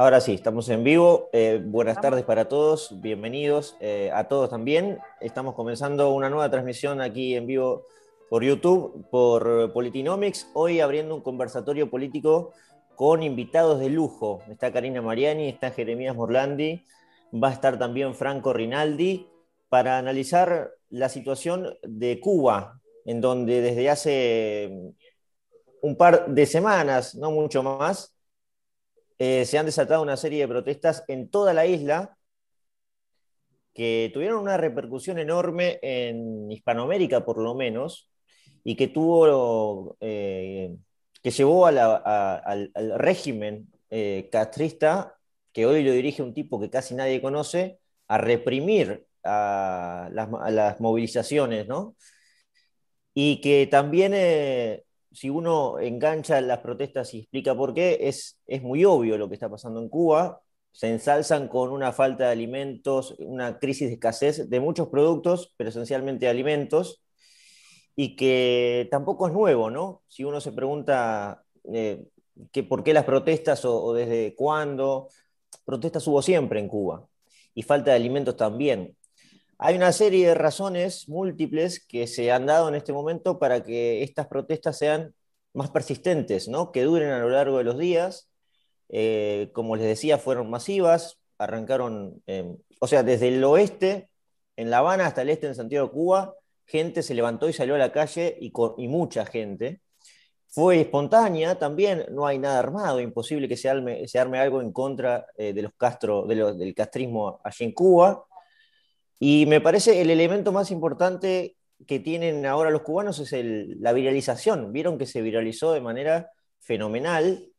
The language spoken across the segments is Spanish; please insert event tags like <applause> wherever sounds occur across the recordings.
Ahora sí, estamos en vivo. Eh, buenas tardes para todos, bienvenidos eh, a todos también. Estamos comenzando una nueva transmisión aquí en vivo por YouTube, por Politinomics. Hoy abriendo un conversatorio político con invitados de lujo. Está Karina Mariani, está Jeremías Morlandi, va a estar también Franco Rinaldi para analizar la situación de Cuba, en donde desde hace un par de semanas, no mucho más, eh, se han desatado una serie de protestas en toda la isla que tuvieron una repercusión enorme en Hispanoamérica, por lo menos, y que tuvo, eh, que llevó al, régimen eh, castrista, que hoy lo dirige un tipo que casi nadie conoce, a reprimir a las, movilizaciones, ¿no? Y que también si uno engancha las protestas y explica por qué, es, es muy obvio lo que está pasando en Cuba. Se ensalzan con una falta de alimentos, una crisis de escasez de muchos productos, pero esencialmente alimentos, y que tampoco es nuevo, ¿no? Si uno se pregunta eh, que por qué las protestas o desde cuándo, protestas hubo siempre en Cuba, y falta de alimentos también. Hay una serie de razones múltiples que se han dado en este momento para que estas protestas sean más persistentes, ¿no? que duren a lo largo de los días. Eh, como les decía, fueron masivas, arrancaron, o sea, desde el oeste, en La Habana, hasta el este, en Santiago de Cuba, gente se levantó y salió a la calle y, mucha gente. Fue espontánea también, no hay nada armado, imposible que se arme, algo en contra eh, de los Castro, del castrismo allí en Cuba. Y me parece el elemento más importante que tienen ahora los cubanos es la viralización. Vieron que se viralizó de manera fenomenal,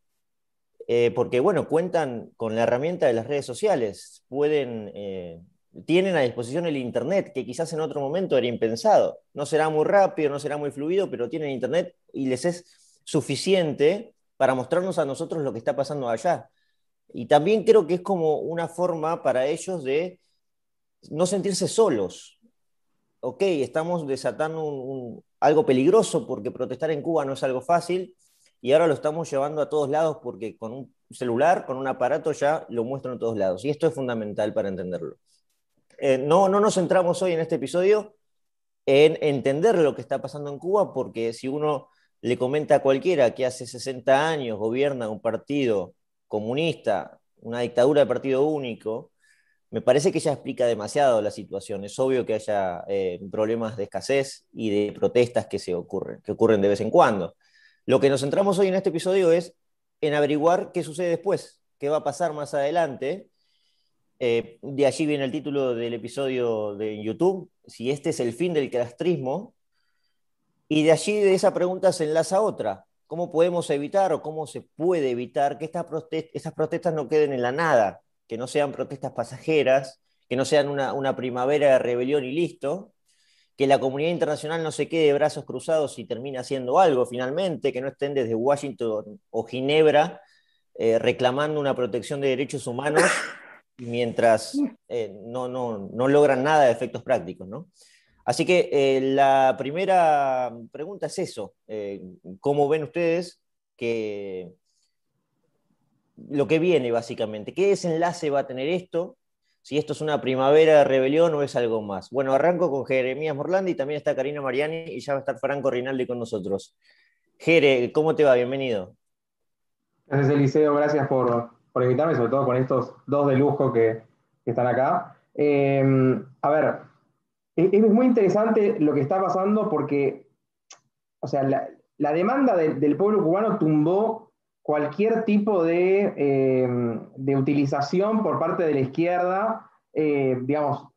eh, porque bueno, cuentan con la herramienta de las redes sociales, pueden, eh, tienen a disposición el Internet, que quizás en otro momento era impensado. No será muy rápido, no será muy fluido, pero tienen Internet y les es suficiente para mostrarnos a nosotros lo que está pasando allá. Y también creo que es como una forma para ellos de no sentirse solos. Ok, estamos desatando algo peligroso porque protestar en Cuba no es algo fácil y ahora lo estamos llevando a todos lados porque con un celular, con un aparato ya lo muestran a todos lados. Y esto es fundamental para entenderlo. Eh, no, no nos centramos hoy en este episodio en entender lo que está pasando en Cuba porque si uno le comenta a cualquiera que hace 60 años gobierna un partido comunista, una dictadura de partido único, me parece que ya explica demasiado la situación. Es obvio que haya eh, problemas de escasez y de protestas que, se ocurren, que ocurren de vez en cuando. Lo que nos centramos hoy en este episodio es en averiguar qué sucede después, qué va a pasar más adelante. Eh, de allí viene el título del episodio de YouTube, si este es el fin del castrismo. Y de allí de esa pregunta se enlaza otra. ¿Cómo podemos evitar o cómo se puede evitar que estas, estas protestas no queden en la nada? Que no sean protestas pasajeras, que no sean una, primavera de rebelión y listo, que la comunidad internacional no se quede de brazos cruzados y termine haciendo algo finalmente, que no estén desde Washington o Ginebra eh, reclamando una protección de derechos humanos mientras eh, no, logran nada de efectos prácticos. Así que eh, la primera pregunta es eso, ¿cómo ven ustedes que lo que viene básicamente. ¿Qué desenlace va a tener esto? Si esto es una primavera de rebelión o es algo más. Bueno, arranco con Jeremías Morlandi, también está Karina Mariani y ya va a estar Franco Rinaldi con nosotros. Jere, ¿cómo te va? Bienvenido. Gracias, Eliseo, gracias por, invitarme, sobre todo con estos dos de lujo que, están acá. Eh, a ver, es, muy interesante lo que está pasando porque, o sea, la, demanda del pueblo cubano tumbó cualquier tipo de, eh, de, utilización por parte de la izquierda, eh, digamos,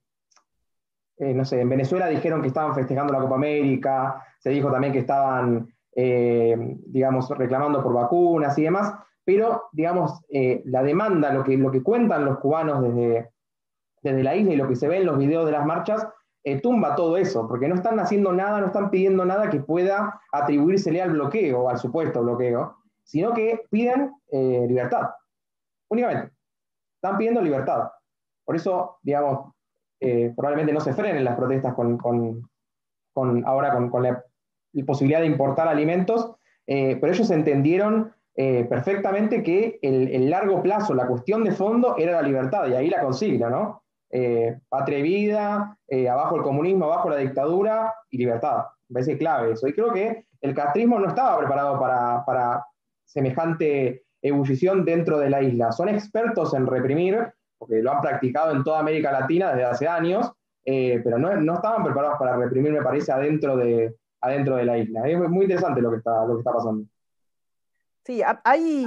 eh, no sé, en Venezuela dijeron que estaban festejando la Copa América, se dijo también que estaban, digamos, reclamando por vacunas y demás, pero, digamos, la demanda, lo que, lo que cuentan los cubanos desde, desde la isla y lo que se ve en los videos de las marchas, tumba todo eso, porque no están haciendo nada, no están pidiendo nada que pueda atribuírsele al bloqueo, al supuesto bloqueo, sino que piden eh, libertad, únicamente. Están pidiendo libertad. Por eso, digamos, eh, probablemente no se frenen las protestas con, ahora con, la, posibilidad de importar alimentos, eh, pero ellos entendieron perfectamente que el, largo plazo, la cuestión de fondo era la libertad, y ahí la consigna, ¿no? Patria y vida, abajo el comunismo, abajo la dictadura y libertad. Me parece clave eso. Y creo que el castrismo no estaba preparado para, para semejante ebullición dentro de la isla. Son expertos en reprimir, porque lo han practicado en toda América Latina desde hace años, pero no, no, estaban preparados para reprimir, me parece, adentro de, adentro de la isla. Es muy interesante lo que está, lo que está pasando. Sí, hay,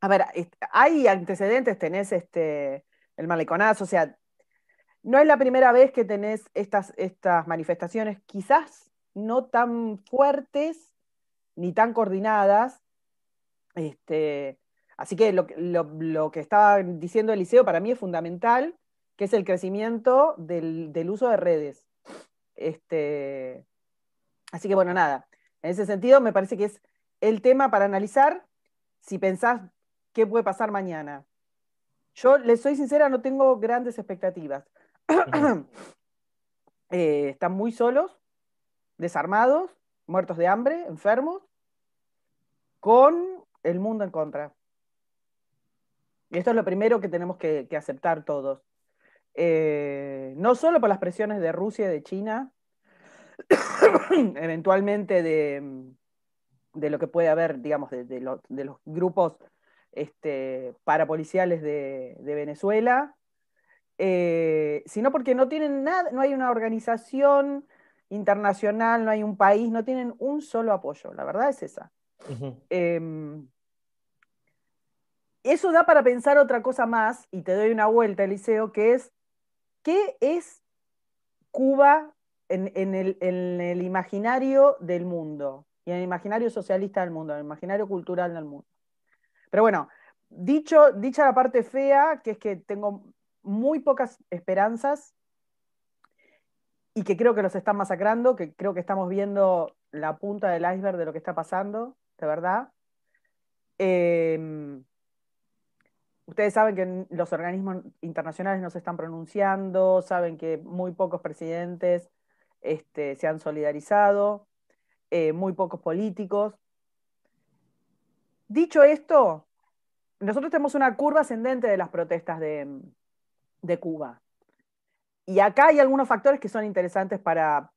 a ver, hay antecedentes, tenés este, el maleconazo, o sea, no es la primera vez que tenés estas, estas manifestaciones, quizás no tan fuertes ni tan coordinadas. Este, así que lo, lo, que estaba diciendo Eliseo para mí es fundamental, que es el crecimiento del, del uso de redes. Este, así que bueno, nada, en ese sentido me parece que es el tema para analizar si pensás qué puede pasar mañana. Yo, les soy sincera, no tengo grandes expectativas. <clears throat> Eh, están muy solos, desarmados, muertos de hambre, enfermos, con el mundo en contra. Y esto es lo primero que tenemos que, aceptar todos. Eh, no solo por las presiones de Rusia y de China, <coughs> eventualmente de, de lo que puede haber, digamos, de, los grupos este, parapoliciales de, Venezuela, eh, sino porque no tienen nada, no hay una organización internacional, no hay un país, no tienen un solo apoyo, la verdad es esa. Em, eso da para pensar otra cosa más, y te doy una vuelta, Eliseo, que es, ¿qué es Cuba en el imaginario del mundo? y en el imaginario socialista del mundo, en el imaginario cultural del mundo. Pero bueno, dicho, dicha la parte fea, que es que tengo muy pocas esperanzas y que creo que los están masacrando, que creo que estamos viendo la punta del iceberg de lo que está pasando, de verdad. Em, ustedes saben que los organismos internacionales no se están pronunciando, saben que muy pocos presidentes este, se han solidarizado. Eh, muy pocos políticos. Dicho esto, nosotros tenemos una curva ascendente de las protestas de, Cuba. Y acá hay algunos factores que son interesantes para,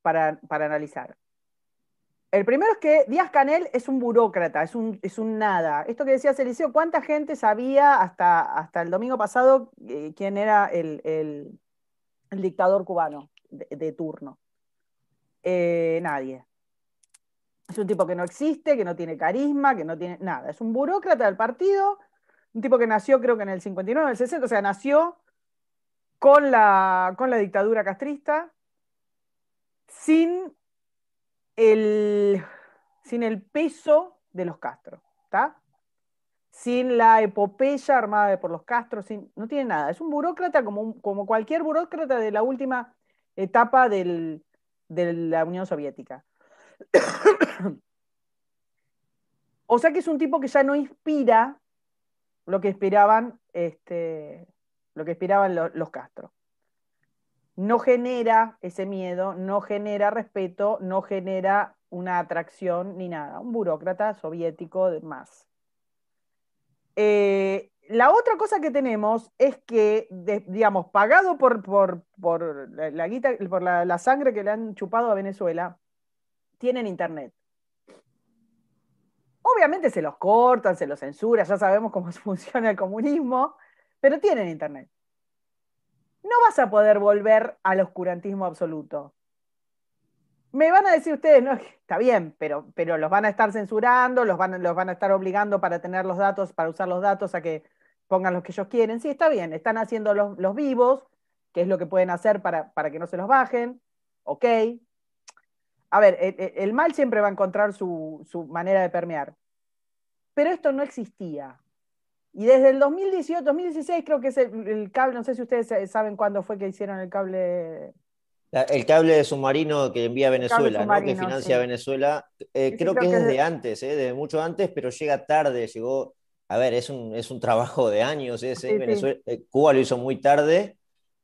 analizar. El primero es que Díaz Canel es un burócrata, es un, es un nada. Esto que decía Eliseo, ¿cuánta gente sabía hasta, hasta el domingo pasado eh, quién era el, dictador cubano de, turno? Eh, nadie. Es un tipo que no existe, que no tiene carisma, que no tiene nada. Es un burócrata del partido, un tipo que nació creo que en el 59, en el 60, o sea, nació con la, con la dictadura castrista, sin el, sin el peso de los Castro, ¿está? Sin la epopeya armada por los Castro, sin, no tiene nada. Es un burócrata como, como cualquier burócrata de la última etapa de la Unión Soviética. <coughs> o sea que es un tipo que ya no inspira lo que esperaban, este, lo que esperaban los Castro. No genera ese miedo, no genera respeto, no genera una atracción ni nada. Un burócrata soviético de más. Eh, la otra cosa que tenemos es que, digamos, pagado por, por, la, guita, por la, sangre que le han chupado a Venezuela, tienen internet. Obviamente se los cortan, se los censuran, ya sabemos cómo <laughs> funciona el comunismo, pero tienen internet. No vas a poder volver al oscurantismo absoluto. Me van a decir ustedes, no, está bien, pero, pero los van a estar censurando, los van, los van a estar obligando para tener los datos, para usar los datos a que pongan los que ellos quieren. Sí, está bien, están haciendo los, los vivos, que es lo que pueden hacer para, para que no se los bajen, ok, a ver, el, mal siempre va a encontrar su, manera de permear. Pero esto no existía. Y desde el 2018, 2016 creo que es el, cable, no sé si ustedes saben cuándo fue que hicieron el cable. el cable de submarino que envía Venezuela, ¿no? que financia Venezuela. Eh, creo que es desde antes, ¿eh? desde mucho antes, pero llega tarde, llegó. A ver, es un, es un trabajo de años ese. Venezuela, eh, Cuba lo hizo muy tarde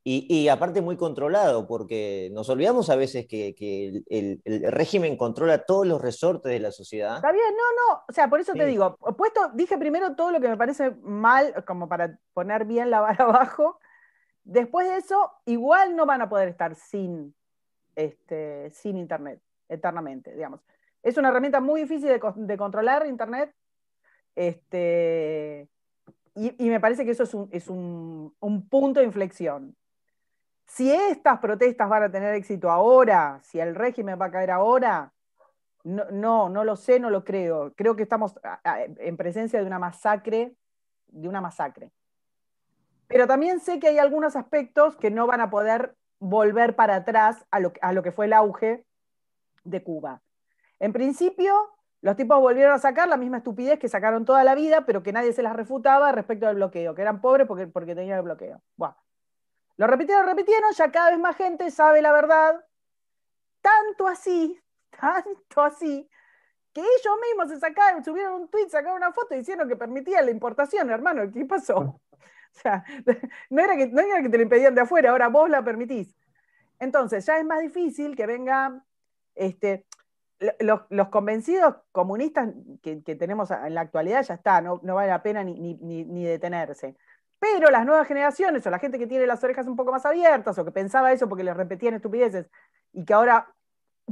Y, aparte muy controlado, porque nos olvidamos a veces que, el, régimen controla todos los resortes de la sociedad. Está bien, no, no, o sea, por eso te digo, puesto, dije primero todo lo que me parece mal, como para poner bien la vara <laughs> abajo, después de eso, igual no van a poder estar sin, este, sin Internet, eternamente, digamos. Es una herramienta muy difícil de, controlar, Internet, este, y, me parece que eso es, un, un punto de inflexión. Si estas protestas van a tener éxito ahora, si el régimen va a caer ahora, no, no, lo sé, no lo creo. Creo que estamos en presencia de una masacre, de una masacre. Pero también sé que hay algunos aspectos que no van a poder volver para atrás a lo, que fue el auge de Cuba. En principio, los tipos volvieron a sacar la misma estupidez que sacaron toda la vida, pero que nadie se las refutaba respecto al bloqueo, que eran pobres porque, porque tenían el bloqueo. Lo repitieron, repitieron, ya cada vez más gente sabe la verdad. Tanto así, <laughs> tanto así, que ellos mismos se sacaron, subieron un tweet, sacaron una foto diciendo que permitían la importación, hermano, ¿qué pasó? <laughs> O sea, <laughs> no era, que, no era que te lo impedían de afuera, ahora vos la permitís. Entonces, ya es más difícil que vengan este, los, convencidos comunistas que, tenemos en la actualidad, ya está, no, vale la pena ni detenerse. Pero las nuevas generaciones o la gente que tiene las orejas un poco más abiertas o que pensaba eso porque les repetían estupideces y que ahora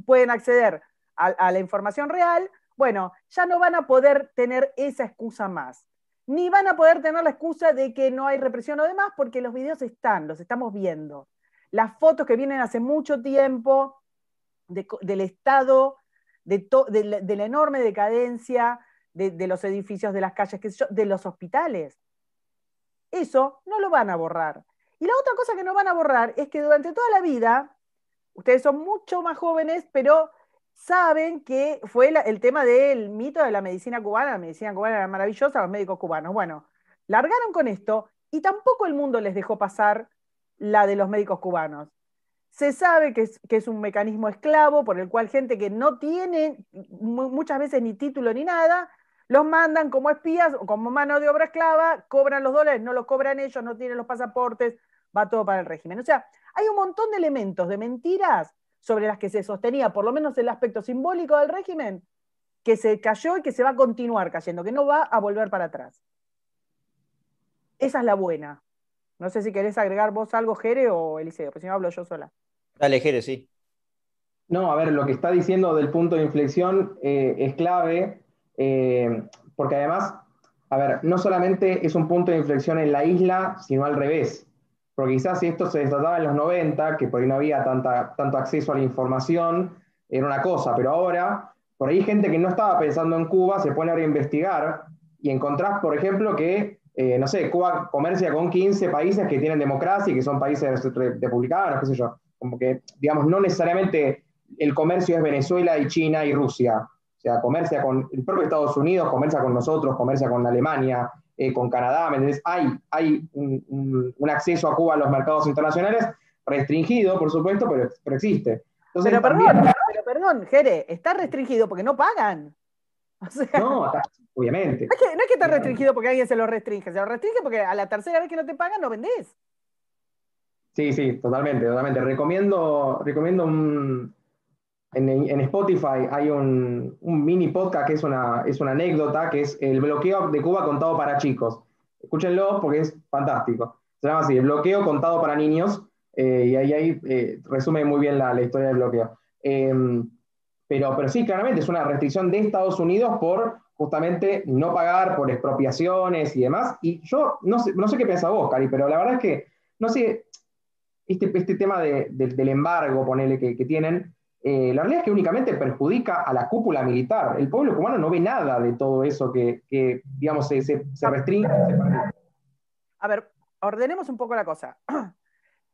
pueden acceder a, la información real, bueno, ya no van a poder tener esa excusa más. Ni van a poder tener la excusa de que no hay represión o demás porque los videos están, los estamos viendo. Las fotos que vienen hace mucho tiempo del estado, de, la, enorme decadencia de, los edificios, de las calles, de los hospitales eso no lo van a borrar. Y la otra cosa que no van a borrar es que durante toda la vida, ustedes son mucho más jóvenes, pero saben que fue el tema del mito de la medicina cubana, la medicina cubana era maravillosa, los médicos cubanos. Bueno, largaron con esto y tampoco el mundo les dejó pasar la de los médicos cubanos. Se sabe que es, que es un mecanismo esclavo por el cual gente que no tiene muchas veces ni título ni nada, los mandan como espías o como mano de obra esclava, cobran los dólares, no los cobran ellos, no tienen los pasaportes, va todo para el régimen. O sea, hay un montón de elementos, de mentiras sobre las que se sostenía, por lo menos el aspecto simbólico del régimen, que se cayó y que se va a continuar cayendo, que no va a volver para atrás. Esa es la buena. No sé si querés agregar vos algo, Jere o Eliseo, pues si no hablo yo sola. Dale, Jere, sí. No, a ver, lo que está diciendo del punto de inflexión eh, es clave eh, porque además, a ver, no solamente es un punto de inflexión en la isla, sino al revés. Porque quizás si esto se desataba en los 90, que por ahí no había tanta, tanto acceso a la información, era una cosa, pero ahora, por ahí gente que no estaba pensando en Cuba se pone a investigar y encontrás, por ejemplo, que, eh, no sé, Cuba comercia con 15 países que tienen democracia y que son países republicanos, qué sé yo. Como que, digamos, no necesariamente el comercio es Venezuela y China y Rusia sea, comercia con el propio Estados Unidos, comercia con nosotros, comercia con Alemania, eh, con Canadá, Hay, hay un, acceso a Cuba a los mercados internacionales, restringido, por supuesto, pero, pero existe. pero, perdón, pero perdón, Jere, está restringido porque no pagan. no, obviamente. No es, que, no es que está restringido porque alguien se lo restringe, se lo restringe porque a la tercera vez que no te pagan no vendés. Sí, sí, totalmente, totalmente. Recomiendo, recomiendo un, en, Spotify hay un, mini podcast que es una, es una anécdota, que es el bloqueo de Cuba contado para chicos. Escúchenlo porque es fantástico. Se llama así, el bloqueo contado para niños, eh, y ahí, ahí eh, resume muy bien la, historia del bloqueo. Em, pero, pero sí, claramente es una restricción de Estados Unidos por justamente no pagar por expropiaciones y demás. Y yo no sé, no sé qué piensa vos, Cari, pero la verdad es que, no sé, este, este tema del embargo, ponele, que tienen, eh, la realidad es que únicamente perjudica a la cúpula militar. El pueblo cubano no ve nada de todo eso que, digamos, se, restringe. a ver, ordenemos un poco la cosa. <clears throat>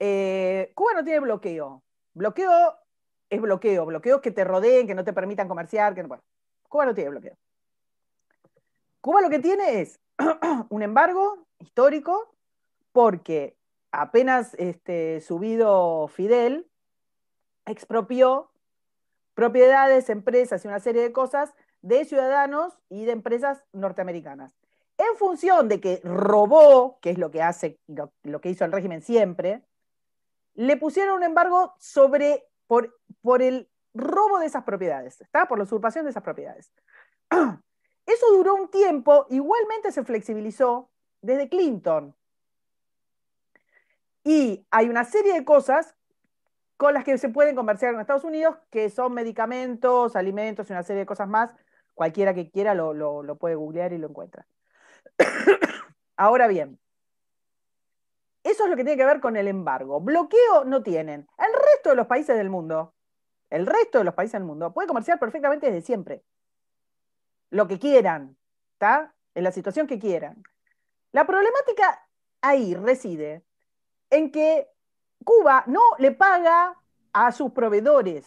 Eh, Cuba no tiene bloqueo. Bloqueo es bloqueo. Bloqueo que te rodeen, que no te permitan comerciar. Que bueno, Cuba no tiene bloqueo. Cuba lo que tiene es <clears throat> un embargo histórico porque apenas este, subido Fidel expropió propiedades, empresas y una serie de cosas de ciudadanos y de empresas norteamericanas. En función de que robó, que es lo que hace, lo, que hizo el régimen siempre, le pusieron un embargo sobre, por, por el robo de esas propiedades, ¿está? por la usurpación de esas propiedades. <clears throat> Eso duró un tiempo, igualmente se flexibilizó desde Clinton. Y hay una serie de cosas con las que se pueden comerciar en Estados Unidos, que son medicamentos, alimentos y una serie de cosas más. Cualquiera que quiera lo, lo puede googlear y lo encuentra. <coughs> Ahora bien, eso es lo que tiene que ver con el embargo. Bloqueo no tienen. El resto de los países del mundo, el resto de los países del mundo, puede comerciar perfectamente desde siempre. Lo que quieran, ¿está? En la situación que quieran. La problemática ahí reside en que Cuba no le paga a sus proveedores.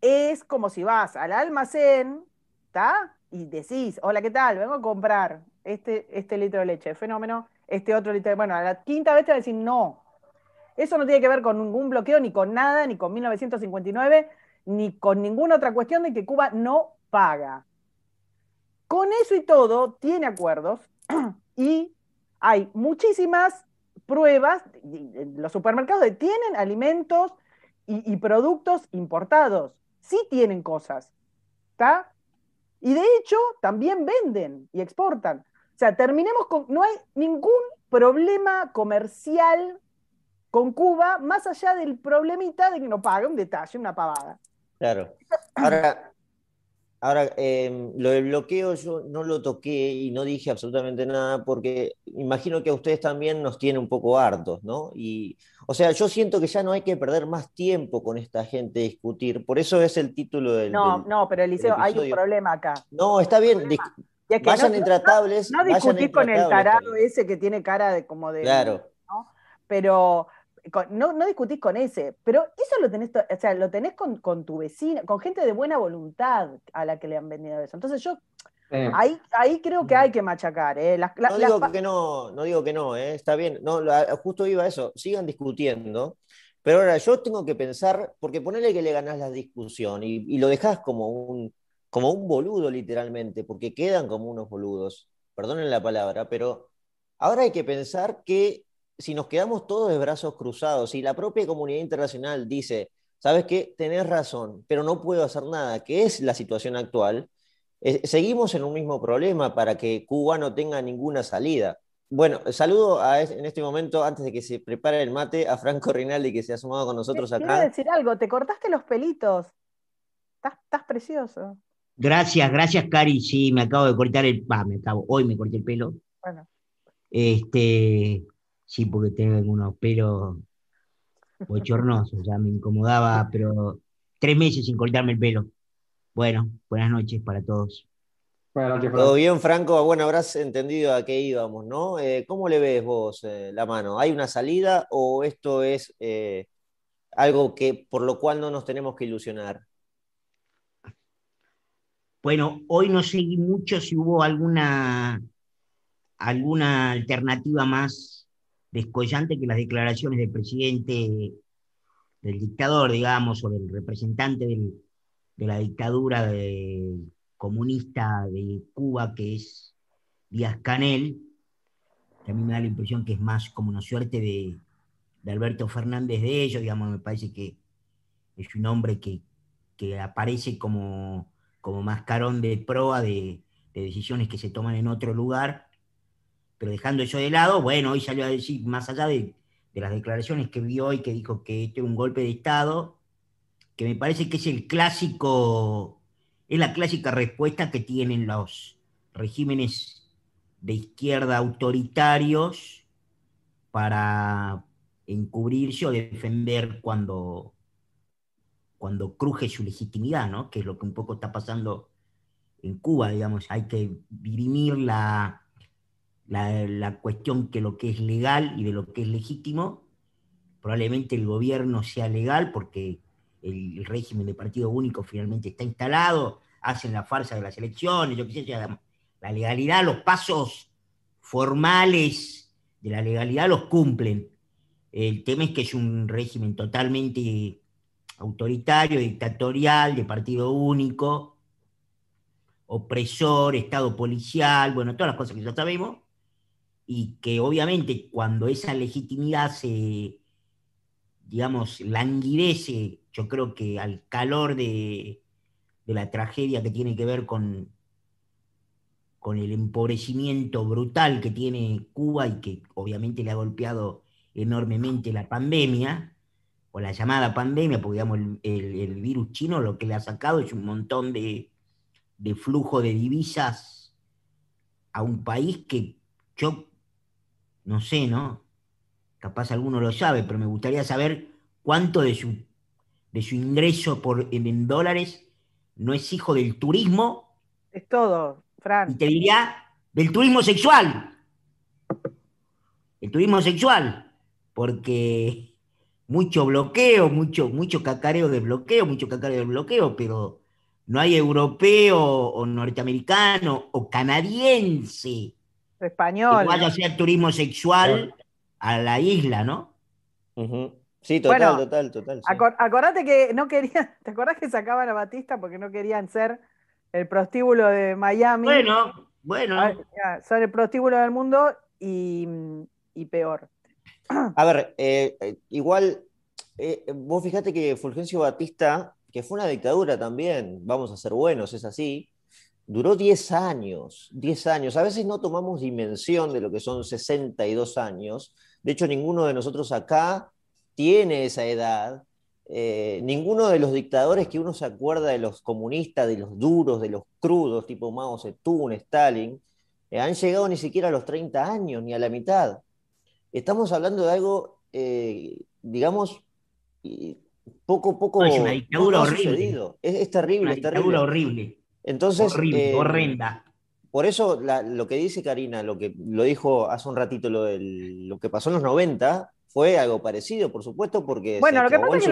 Es como si vas al almacén, ¿está? Y decís, hola, ¿qué tal? Vengo a comprar este, este litro de leche, fenómeno, este otro litro de... Bueno, a la quinta vez te va a decir no. Eso no tiene que ver con ningún bloqueo, ni con nada, ni con 1959, ni con ninguna otra cuestión de que Cuba no paga. Con eso y todo, tiene acuerdos <clears throat> y hay muchísimas pruebas, los supermercados tienen alimentos y, y productos importados, sí tienen cosas, ¿está? Y de hecho, también venden y exportan. O sea, terminemos con, no hay ningún problema comercial con Cuba, más allá del problemita de que no paga un detalle, una pavada. Claro. Ahora, ahora em, lo del bloqueo yo no lo toqué y no dije absolutamente nada porque imagino que a ustedes también nos tiene un poco hartos, ¿no? Y, o sea, yo siento que ya no hay que perder más tiempo con esta gente a discutir, por eso es el título del. No, no, pero Eliseo, hay un problema acá. No, está bien, vayan intratables. No, discutir con el tarado ese que tiene cara de como de. Claro. Pero no, no, discutís con ese, pero eso lo tenés, o sea, lo tenés con, tu vecina, con gente de buena voluntad a la que le han vendido eso. Entonces yo, ahí, ahí creo que hay que machacar. ¿eh? no, digo que no, no digo que no, ¿eh? está bien, no, justo iba a eso, sigan discutiendo, pero ahora yo tengo que pensar, porque ponele que le ganás la discusión y, y lo dejás como un, como un boludo literalmente, porque quedan como unos boludos, perdonen la palabra, pero ahora hay que pensar que si nos quedamos todos de brazos cruzados y la propia comunidad internacional dice, sabes qué, tenés razón, pero no puedo hacer nada, que es la situación actual, eh, seguimos en un mismo problema para que Cuba no tenga ninguna salida. Bueno, saludo en este momento, antes de que se prepare el mate, a Franco Rinaldi que se ha sumado con nosotros acá. Quiero decir algo, te cortaste los pelitos. estás precioso. Gracias, gracias, Cari. Sí, me acabo de cortar el. Ah, me acabo, hoy me corté el pelo. Bueno. Este, sí, porque tengo algunos pelos bochornosos, ya me incomodaba, pero tres meses sin cortarme el pelo. Bueno, buenas noches para todos. Buenas noches, Todo bien, Franco. Bueno, habrás entendido a qué íbamos, ¿no? Eh, ¿Cómo le ves vos eh, la mano? ¿Hay una salida o esto es eh, algo que por lo cual no nos tenemos que ilusionar? Bueno, hoy no seguí mucho si hubo alguna, alguna alternativa más descollante que las declaraciones del presidente, del dictador, digamos, o del representante de la dictadura comunista de Cuba, que es Díaz Canel, que a mí me da la impresión que es más como una suerte de, Alberto Fernández de ellos, digamos, me parece que es un hombre que, que aparece como como mascarón de proa de, decisiones que se toman en otro lugar, pero dejando eso de lado, bueno, hoy salió a decir, más allá de, las declaraciones que vi hoy, que dijo que este es un golpe de Estado, que me parece que es el clásico, es la clásica respuesta que tienen los regímenes de izquierda autoritarios para encubrirse o defender cuando, cuando cruje su legitimidad, ¿no? que es lo que un poco está pasando en Cuba, digamos, hay que dirimir la, la, cuestión que lo que es legal y de lo que es legítimo. Probablemente el gobierno sea legal porque el, régimen de partido único finalmente está instalado, hacen la farsa de las elecciones, yo qué sé, la legalidad, los pasos formales de la legalidad los cumplen. El tema es que es un régimen totalmente autoritario, dictatorial, de partido único, opresor, Estado policial, bueno, todas las cosas que ya sabemos, y que obviamente cuando esa legitimidad se, digamos, languidece, yo creo que al calor de, de la tragedia que tiene que ver con, con el empobrecimiento brutal que tiene Cuba y que obviamente le ha golpeado enormemente la pandemia, o la llamada pandemia, porque digamos, el, virus chino lo que le ha sacado es un montón de, de flujo de divisas a un país que yo no sé, ¿no? Capaz alguno lo sabe, pero me gustaría saber cuánto de su, de su ingreso por, en dólares no es hijo del turismo. Es todo, Fran. Y te diría del turismo sexual. El turismo sexual. Porque mucho bloqueo, mucho, mucho cacareo de bloqueo, mucho cacareo de bloqueo, pero no hay europeo o norteamericano o canadiense español. que vaya a hacer turismo sexual a la isla, ¿no? Sí, total, total, total. acordate que no querían, <laughs> ¿te acordás que sacaban a Batista porque no querían ser el prostíbulo de Miami? Bueno, bueno. Son el prostíbulo del mundo y, peor. <clears throat> A ver, eh, eh, igual, eh, vos fíjate que Fulgencio Batista, que fue una dictadura también, vamos a ser buenos, es así, duró 10 años, 10 años. A veces no tomamos dimensión de lo que son 62 años. De hecho, ninguno de nosotros acá tiene esa edad. Eh, ninguno de los dictadores que uno se acuerda de los comunistas, de los duros, de los crudos, tipo Mao Zedong, Stalin, eh, han llegado ni siquiera a los 30 años, ni a la mitad. Estamos hablando de algo, eh, digamos, poco, poco. es una dictadura horrible. Es, es, terrible, es terrible. horrible. Entonces. Horrible, horrenda. Por eso lo que dice Karina, lo que lo dijo hace un ratito, lo, lo que pasó en los 90, fue algo parecido, por supuesto, porque. Bueno, lo que pasa es que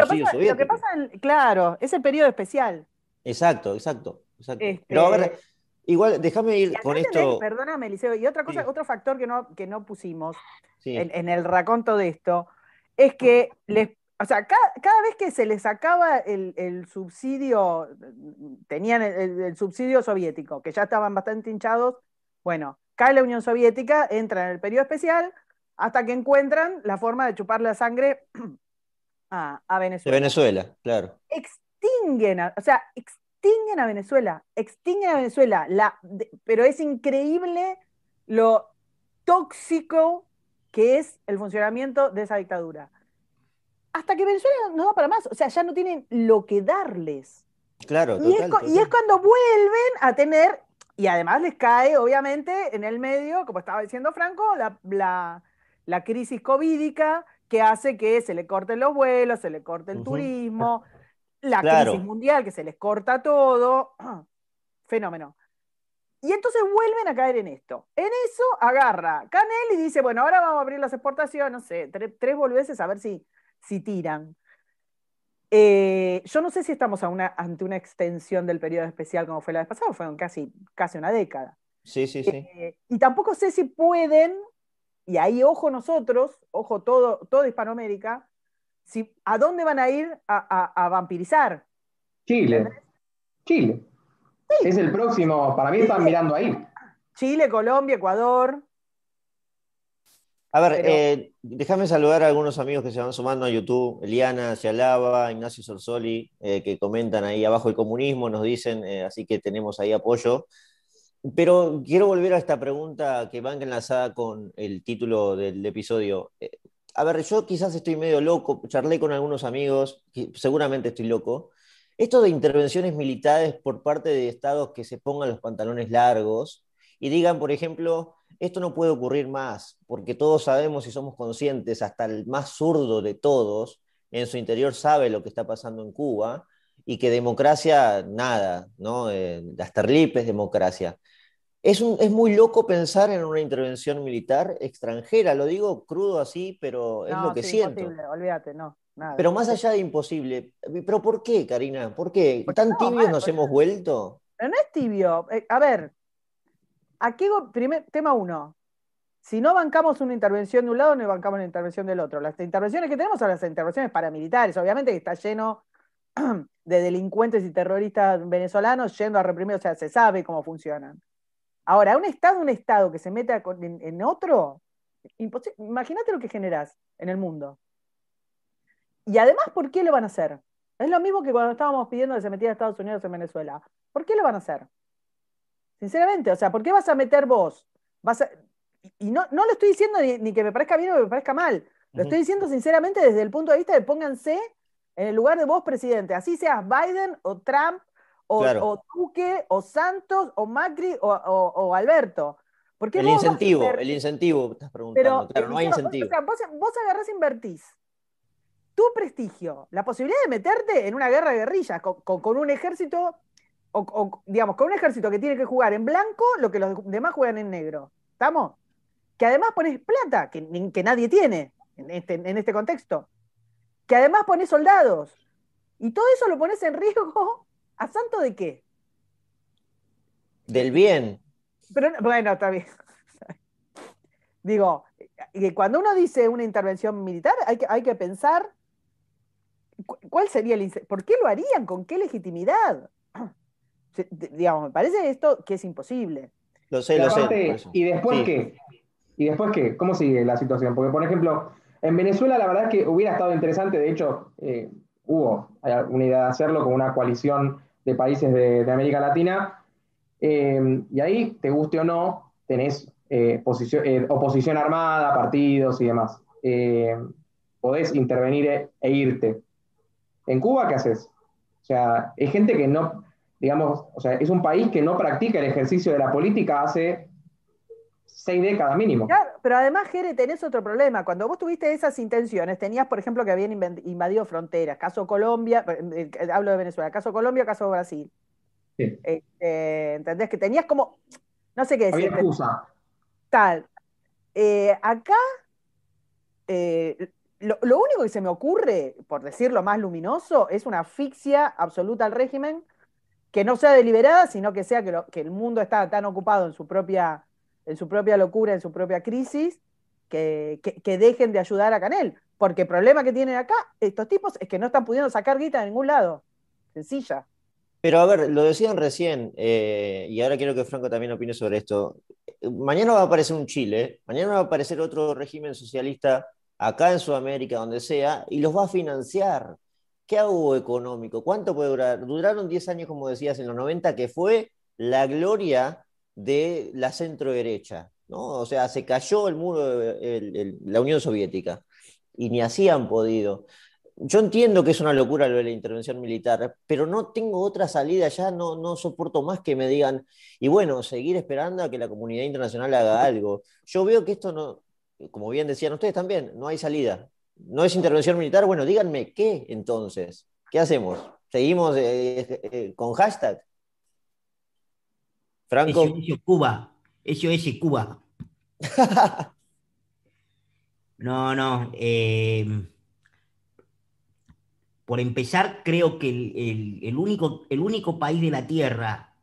lo, que pasa, claro, es el periodo especial. Exacto, exacto. Este, Pero a ver, igual, déjame ir con esto. perdóname, Eliseo, y otra cosa, otro factor que no, que no pusimos en, el raconto de esto, es que les. O sea, cada, vez que se les sacaba el, subsidio, tenían el, subsidio soviético, que ya estaban bastante hinchados, bueno, cae la Unión Soviética, entra en el periodo especial, hasta que encuentran la forma de chupar la sangre <clears throat> a, Venezuela. De Venezuela, claro. Extinguen, o sea, extinguen a Venezuela, extinguen a Venezuela, la, pero es increíble lo tóxico que es el funcionamiento de esa dictadura. Hasta que Venezuela no da para más, o sea, ya no tienen lo que darles. Claro, y, es, y es cuando vuelven a tener, y además les cae, obviamente, en el medio, como estaba diciendo Franco, la, la crisis covídica que hace que se le corten los vuelos, se le corte el turismo, la crisis mundial que se les corta todo. <clears throat> Fenómeno. Y entonces vuelven a caer en esto. En eso agarra Canel y dice, bueno, ahora vamos a abrir las exportaciones, no sé, tres, tres a ver si, si tiran. Eh, yo no sé si estamos ante una extensión del periodo especial como fue la vez pasada, fueron casi, casi una década. Sí, sí, sí. Eh, y tampoco sé si pueden y ahí ojo nosotros, ojo todo, todo Hispanoamérica, si, ¿a dónde van a ir a, vampirizar? Chile. Chile. Es el próximo, para mí están mirando ahí. Chile, Colombia, Ecuador. A ver, eh, déjame saludar a algunos amigos que se van sumando a YouTube. Eliana Cialaba, Ignacio Sorsoli, eh, que comentan ahí abajo el comunismo, nos dicen, eh, así que tenemos ahí apoyo. Pero quiero volver a esta pregunta que va enlazada con el título del episodio. A ver, yo quizás estoy medio loco, charlé con algunos amigos, seguramente estoy loco. Esto de intervenciones militares por parte de estados que se pongan los pantalones largos y digan, por ejemplo, esto no puede ocurrir más, porque todos sabemos y somos conscientes, hasta el más zurdo de todos, en su interior sabe lo que está pasando en Cuba y que democracia, nada, ¿no? Eh, hasta es democracia. Es, es, muy loco pensar en una intervención militar extranjera, lo digo crudo así, pero es lo que siento. Imposible, olvídate, no. Pero más allá de imposible, ¿pero por qué, Karina? ¿Por qué? ¿Tan tibios nos hemos vuelto? no es tibio. Eh, a ver, aquí, primer, tema uno. Si no bancamos una intervención de un lado, no bancamos una intervención del otro. Las intervenciones que tenemos son las intervenciones paramilitares. Obviamente que está lleno <clears throat> de delincuentes y terroristas venezolanos yendo a reprimir, o sea, se sabe cómo funcionan. Ahora, un Estado, un Estado que se meta en, otro, imagínate lo que generas en el mundo. Y además, ¿por qué lo van a hacer? Es lo mismo que cuando estábamos pidiendo que se metiera Estados Unidos en Venezuela. ¿Por qué lo van a hacer? Sinceramente, o sea, ¿por qué vas a meter vos? Vas y no, no lo estoy diciendo ni, que me parezca bien o que me parezca mal. Lo estoy diciendo sinceramente desde el punto de vista de pónganse en el lugar de vos, presidente. Así seas Biden o Trump o, Duque o Santos o Macri o, Alberto. el incentivo, el incentivo, estás preguntando. claro, no hay incentivo. Vos, o sea, vos, vos agarrás e invertís tu prestigio, la posibilidad de meterte en una guerra de guerrillas con, un ejército, o, digamos, con un ejército que tiene que jugar en blanco lo que los demás juegan en negro. ¿Estamos? Que además pones plata, que, que nadie tiene en este, en este contexto. Que además pones soldados. Y todo eso lo pones en riesgo a santo de qué? Del bien. Pero bueno, está bien. Digo, cuando uno dice una intervención militar, hay que, hay que pensar ¿Cuál sería el ¿Por qué lo harían? ¿Con qué legitimidad? Digamos, me parece esto que es imposible. Lo sé, lo sé. ¿Y después qué? ¿Y después qué? ¿Cómo sigue la situación? Porque, por ejemplo, en Venezuela la verdad es que hubiera estado interesante, de hecho, eh, hubo una idea de hacerlo con una coalición de países de, América Latina, eh, y ahí, te guste o no, tenés eh, oposición armada, partidos y demás. podés intervenir e irte. En Cuba, ¿qué haces? O sea, es gente que no, digamos, o sea, es un país que no practica el ejercicio de la política hace seis décadas mínimo. Claro, pero además, Jere, tenés otro problema. Cuando vos tuviste esas intenciones, tenías, por ejemplo, que habían invadido fronteras, caso Colombia, eh, eh, hablo de Venezuela, caso Colombia, caso Brasil. Sí. Este, ¿Entendés? Que tenías como, no sé qué decir. Había excusa. Tal. Eh, acá, lo, único que se me ocurre, por decirlo más luminoso, es una asfixia absoluta al régimen, que no sea deliberada, sino que sea que, el mundo está tan ocupado en su propia, en su propia locura, en su propia crisis, que, dejen de ayudar a Canel. Porque el problema que tienen acá estos tipos es que no están pudiendo sacar guita de ningún lado. Sencilla. Pero a ver, lo decían recién, eh, y ahora quiero que Franco también opine sobre esto. Mañana va a aparecer un Chile, mañana va a aparecer otro régimen socialista acá en Sudamérica, donde sea, y los va a financiar. ¿Qué hago económico? ¿Cuánto puede durar? Duraron 10 años, como decías, en los 90, que fue la gloria de la centro derecha. ¿no? O sea, se cayó el muro de la Unión Soviética y ni así han podido. Yo entiendo que es una locura lo de la intervención militar, pero no tengo otra salida ya, no, no soporto más que me digan, y bueno, seguir esperando a que la comunidad internacional haga algo. Yo veo que esto no, como bien decían ustedes también, no hay salida. No es intervención militar. Bueno, díganme qué entonces. ¿Qué hacemos? ¿Seguimos eh, eh, eh, con hashtag? Franco. SOS Cuba. SOS Cuba. <laughs> no, no. por empezar, creo que el, único, el único país de la Tierra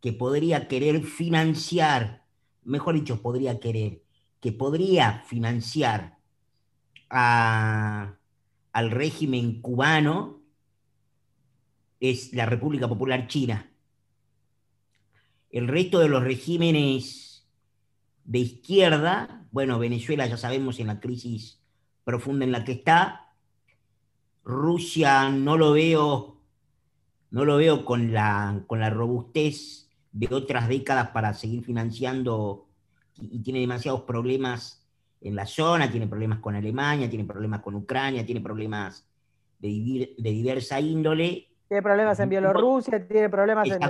que podría querer financiar, mejor dicho, podría querer que podría financiar al régimen cubano es la República Popular China. El resto de los regímenes de izquierda, bueno, Venezuela ya sabemos en la crisis profunda en la que está, Rusia no lo veo, no lo veo con la, con la robustez de otras décadas para seguir financiando y, tiene demasiados problemas en la zona, tiene problemas con Alemania, tiene problemas con Ucrania, tiene problemas de, de diversa índole. Tiene problemas en Bielorrusia, tiene problemas en...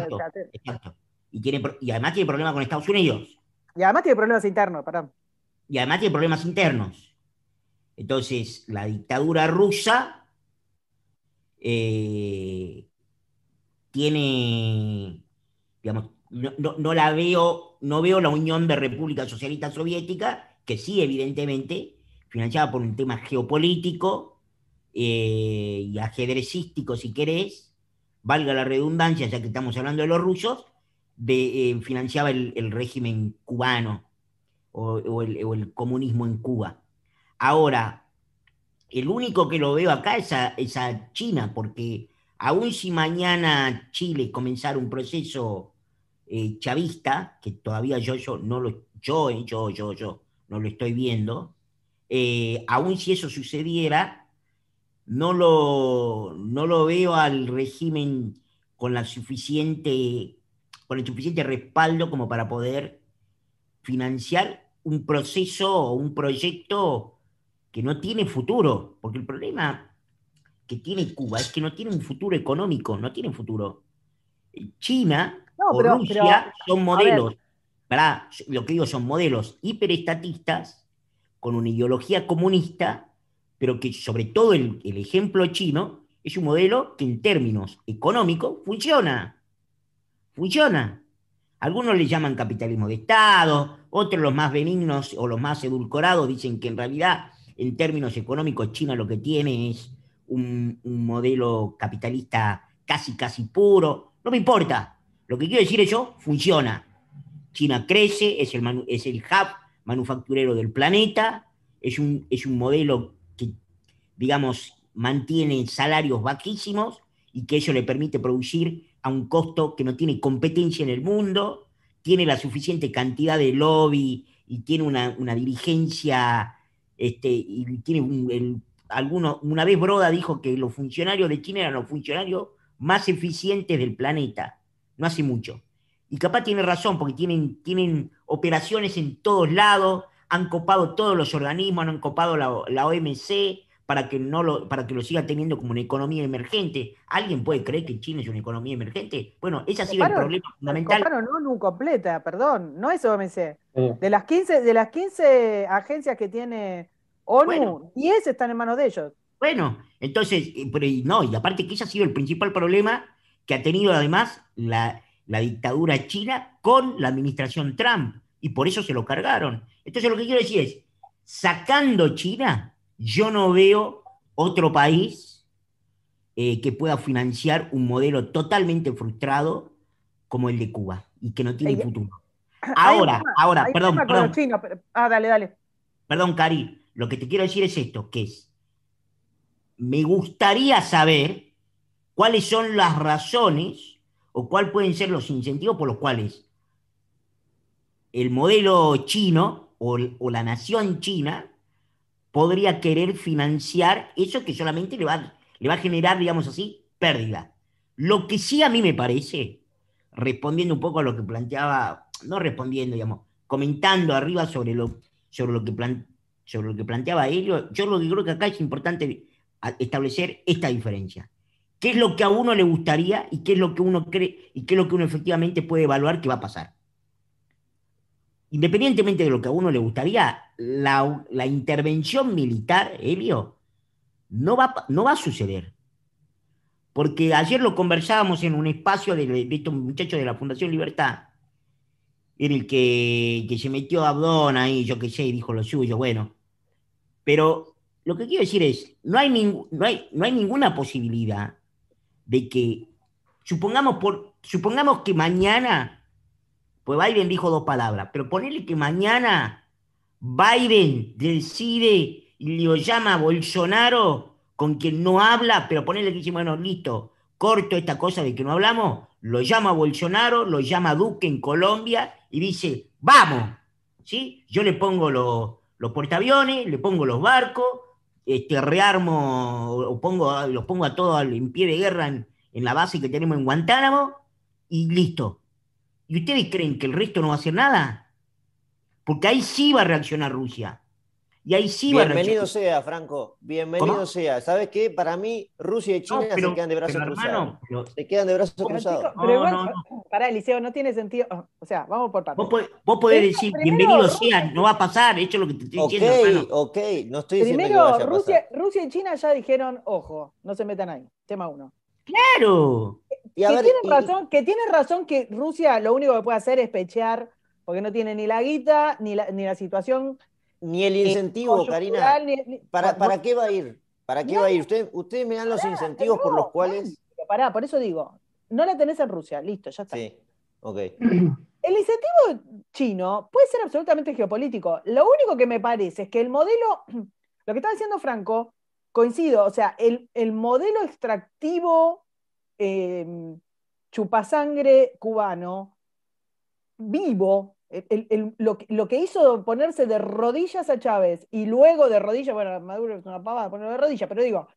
Exacto. Y, tiene, y además tiene problemas con Estados Unidos. Y además tiene problemas internos, perdón. Y además tiene problemas internos. Entonces, la dictadura rusa eh, tiene, digamos, no, la veo, no veo la unión de República Socialista Soviética, que sí, evidentemente, financiada por un tema geopolítico eh, y ajedrecístico, si querés, valga la redundancia, ya que estamos hablando de los rusos, de, eh, financiaba el, régimen cubano o, el, comunismo en Cuba. Ahora, el único que lo veo acá es a, es China, porque aun si mañana Chile comenzara un proceso eh, chavista, que todavía yo, yo no lo, yo, yo, yo, yo, no lo estoy viendo, eh, aun si eso sucediera, no lo, no lo veo al régimen con la suficiente, con el suficiente respaldo como para poder financiar un proceso o un proyecto que no tiene futuro, porque el problema que tiene Cuba es que no tiene un futuro económico, no tiene futuro. China o Rusia son modelos, lo que digo son modelos hiperestatistas con una ideología comunista, pero que sobre todo el, ejemplo chino es un modelo que en términos económicos funciona. Funciona. Algunos le llaman capitalismo de Estado, otros los más benignos o los más edulcorados dicen que en realidad en términos económicos China lo que tiene es un, modelo capitalista casi, casi puro. No me importa. Lo que quiero decir es yo, funciona. China crece, es el, es el hub manufacturero del planeta, es un, es un modelo que, digamos, mantiene salarios bajísimos y que eso le permite producir a un costo que no tiene competencia en el mundo, tiene la suficiente cantidad de lobby y tiene una, dirigencia, este, y tiene un, una vez Broda dijo que los funcionarios de China eran los funcionarios más eficientes del planeta, no hace mucho. Y capaz tiene razón, porque tienen, tienen operaciones en todos lados, han copado todos los organismos, han copado la, la OMC para que, no lo, para que lo siga teniendo como una economía emergente. ¿Alguien puede creer que China es una economía emergente? Bueno, ese ha sido el problema fundamental. no, no completa, perdón, no es OMC. De, las 15, de las 15 agencias que tiene ONU, 10 están en manos de ellos. Bueno, entonces, eh, no, y aparte que ese ha sido el principal problema que ha tenido además la, dictadura china con la administración Trump, y por eso se lo cargaron. Entonces lo que quiero decir es, sacando China, yo no veo otro país eh, que pueda financiar un modelo totalmente frustrado como el de Cuba y que no tiene futuro. Ahora, ahora, perdón, perdón. ah, dale, dale. Perdón, Cari, lo que te quiero decir es esto, que es, me gustaría saber cuáles son las razones o cuáles pueden ser los incentivos por los cuales el modelo chino o, la nación china podría querer financiar eso que solamente le va, le va a generar, digamos así, pérdida. Lo que sí a mí me parece, respondiendo un poco a lo que planteaba, no respondiendo, digamos, comentando arriba sobre lo, sobre lo que planteaba, Helio, yo lo que creo que acá es importante establecer esta diferencia. ¿Qué es lo que a uno le gustaría y qué es lo que uno cree y qué es lo que uno efectivamente puede evaluar que va a pasar? Independientemente de lo que a uno le gustaría, la, intervención militar, Helio, no va, no va a suceder. Porque ayer lo conversábamos en un espacio de, estos muchachos de la Fundación Libertad, en el que, se metió Abdón ahí, yo qué sé, y dijo lo suyo, bueno. Pero lo que quiero decir es, no hay, no hay, no hay ninguna posibilidad de que, supongamos, por, supongamos que mañana, pues Biden dijo dos palabras, pero ponerle que mañana Biden decide y lo llama Bolsonaro con quien no habla, pero ponerle que dice, bueno, listo, corto esta cosa de que no hablamos, lo llama Bolsonaro, lo llama Duque en Colombia y dice, vamos, ¿sí? Yo le pongo los portaaviones, le pongo los barcos, este, rearmo, o pongo, los pongo a todos en pie de guerra en, en la base que tenemos en Guantánamo y listo. ¿Y ustedes creen que el resto no va a hacer nada? Porque ahí sí va a reaccionar Rusia. Y ahí sí Bienvenido sea, Franco. Bienvenido sea. ¿Sabes qué? Para mí, Rusia y China se quedan de brazos cruzados. Se quedan de brazos cruzados. Pero no, pará, Eliseo, no tiene sentido. O sea, vamos por partes. Vos, podés, decir, bienvenido sea, no va a pasar, hecho lo que te estoy diciendo. Ok, ok, no estoy diciendo Primero, que vaya a Rusia, Rusia y China ya dijeron, ojo, no se metan ahí. Tema uno. ¡Claro! que, tienen razón, que tiene razón que Rusia lo único que puede hacer es pechear, porque no tiene ni la guita, ni la, ni la situación ni el incentivo, Karina. ¿Para, ¿Para qué va a ir? ¿Para qué va a ir? ustedes me dan los incentivos por los cuales. Pará, por eso digo, no la tenés en Rusia, listo, ya está. Sí, ok. <clears throat> El incentivo chino puede ser absolutamente geopolítico. Lo único que me parece es que el modelo, <clears throat> lo que está diciendo Franco, coincido, o sea, el, modelo extractivo eh, chupasangre cubano, vivo, lo, que hizo ponerse de rodillas a Chávez y luego de rodillas, bueno, Maduro es una pavada ponerlo de rodillas, pero digo,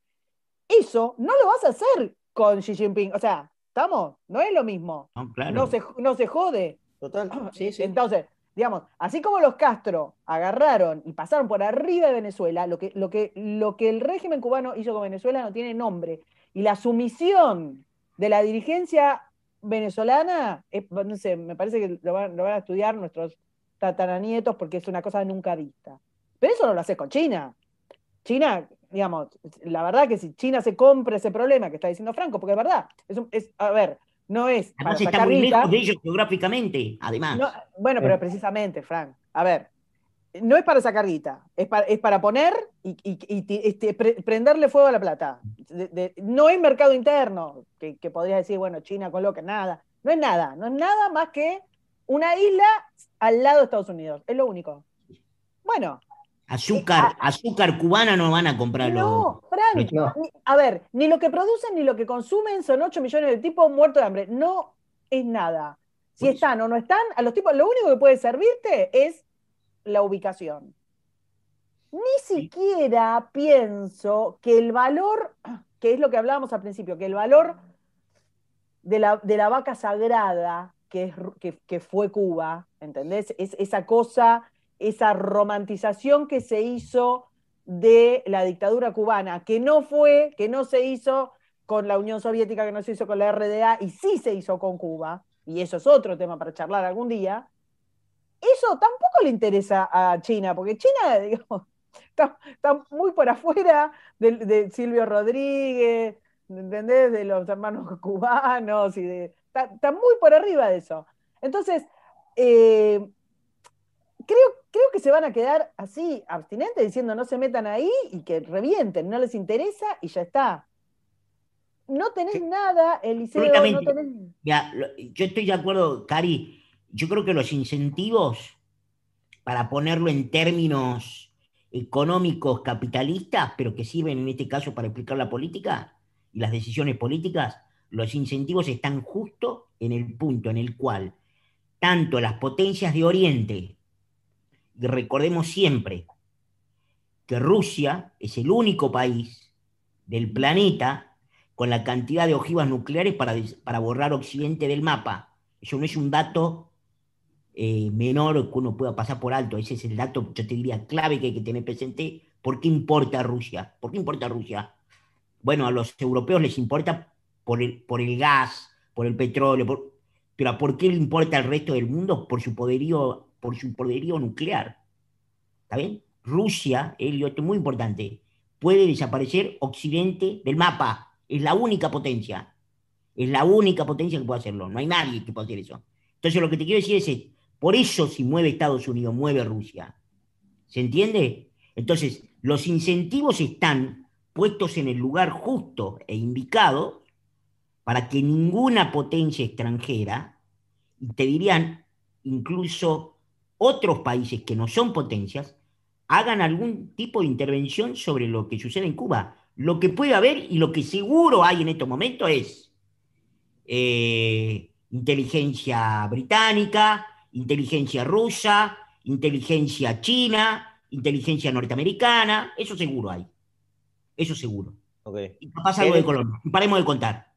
Eso no lo vas a hacer con Xi Jinping. O sea, ¿estamos? No es lo mismo. No, claro. No se, no se jode. Total, <clears throat> sí, sí. Entonces, digamos, así como los Castro agarraron y pasaron por arriba de Venezuela, lo que, lo que, lo que el régimen cubano hizo con Venezuela no tiene nombre. Y la sumisión de la dirigencia venezolana, es- no sé, me parece que lo van, lo van a estudiar nuestros tataranietos porque es una cosa nunca vista. Pero eso no lo hace con China. China, digamos, la verdad que si China se compra ese problema que está diciendo Franco, porque es verdad, es, un- es- a ver, no es para Además está muy lejos de ellos geográficamente, además. no, bueno, pero precisamente, Frank, a ver, no es para sacar guita, es para, es para poner y, y- este, pre- prenderle fuego a la plata. De- de- no es mercado interno, que, que podrías decir, bueno, China coloca nada. No es nada, no es nada más que una isla al lado de Estados Unidos, es lo único. Bueno, Azúcar, azúcar cubana no van a comprarlo. no, Frank, No. ni- a ver, ni lo que producen ni lo que consumen son 8 millones de tipos muertos de hambre. No es nada. Si están o no están, a los tipos, lo único que puede servirte es la ubicación. Ni siquiera pienso que el valor, <clears throat> que es lo que hablábamos al principio, que el valor de la, de la vaca sagrada que, es, que fue Cuba, ¿entendés? Es esa cosa, esa romantización que se hizo de la dictadura cubana, que no fue, que no se hizo con la Unión Soviética, que no se hizo con la RDA, y sí se hizo con Cuba, y eso es otro tema para charlar algún día, eso tampoco le interesa a China, porque China, <laughs> digamos, está, está muy por afuera de, de Silvio Rodríguez, ¿entendés? De los hermanos <laughs> cubanos, y de, está, está muy por arriba de eso. Entonces, eh, creo, creo que se van a quedar así, abstinentes, diciendo no se metan ahí y que revienten, no les interesa y ya está. No tenés Sí. nada, Eliseo, no tenés... Lo- yo estoy de acuerdo, Cari. Yo creo que los incentivos, para ponerlo en términos económicos capitalistas, pero que sirven en este caso para explicar la política y las decisiones políticas, los incentivos están justo en el punto en el cual tanto las potencias de Oriente, y recordemos siempre que Rusia es el único país del planeta con la cantidad de ojivas nucleares para, para borrar Occidente del mapa. Eso no es un dato eh, menor que uno pueda pasar por alto. Ese es el dato, yo te diría, clave que hay que tener presente. ¿Por qué importa Rusia? ¿Por qué importa Rusia? Bueno, a los europeos les importa por el, por el gas, por el petróleo, por- pero ¿a ¿por qué le importa al resto del mundo? Por su poderío, por su poderío nuclear. ¿Está bien? Rusia, esto es muy importante, puede desaparecer Occidente del mapa. Es la única potencia. Es la única potencia que puede hacerlo. No hay nadie que pueda hacer eso. Entonces lo que te quiero decir es, eh, por eso si mueve Estados Unidos, mueve Rusia. ¿Se entiende? Entonces, los incentivos están puestos en el lugar justo e indicado para que ninguna potencia extranjera, y te dirían incluso otros países que no son potencias, hagan algún tipo de intervención sobre lo que sucede en Cuba. Lo que puede haber y lo que seguro hay en estos momentos es eh, inteligencia británica, inteligencia rusa, inteligencia china, inteligencia norteamericana, eso seguro hay. Eso seguro. Ok. Y capaz algo de Colombia. Y paremos de contar.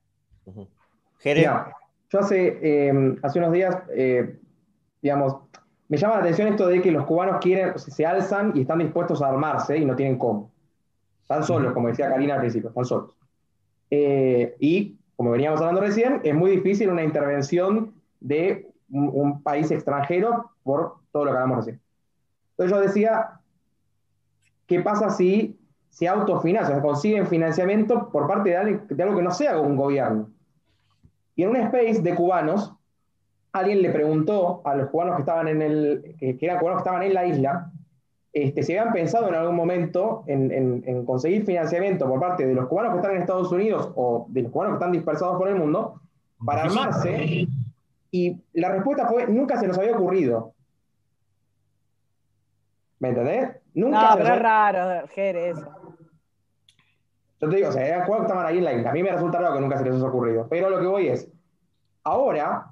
Mira, yo hace, eh, hace unos días, eh, digamos, me llama la atención esto de que los cubanos quieren, se alzan y están dispuestos a armarse y no tienen cómo. Están solos, como decía Karina al principio, están solos. Eh, y, como veníamos hablando recién, es muy difícil una intervención de un, un país extranjero por todo lo que hablamos recién. Entonces yo decía, ¿qué pasa si se autofinancian, consiguen financiamiento por parte de, alguien- de algo que no sea un gobierno? Y en un space de cubanos, alguien le preguntó a los cubanos que estaban en el, que, que eran cubanos que estaban en la isla, este, si habían pensado en algún momento en, en- en conseguir financiamiento por parte de los cubanos que están en Estados Unidos o de los cubanos que están dispersados por el mundo para armarse. Y la respuesta fue, nunca se nos había ocurrido. ¿Me entendés? Nunca No, se nos pero es raro, Jere, eso. Yo te digo, o sea, que estaban ahí en la isla. A mí me resulta raro que nunca se les haya ocurrido. Pero lo que voy es, ahora,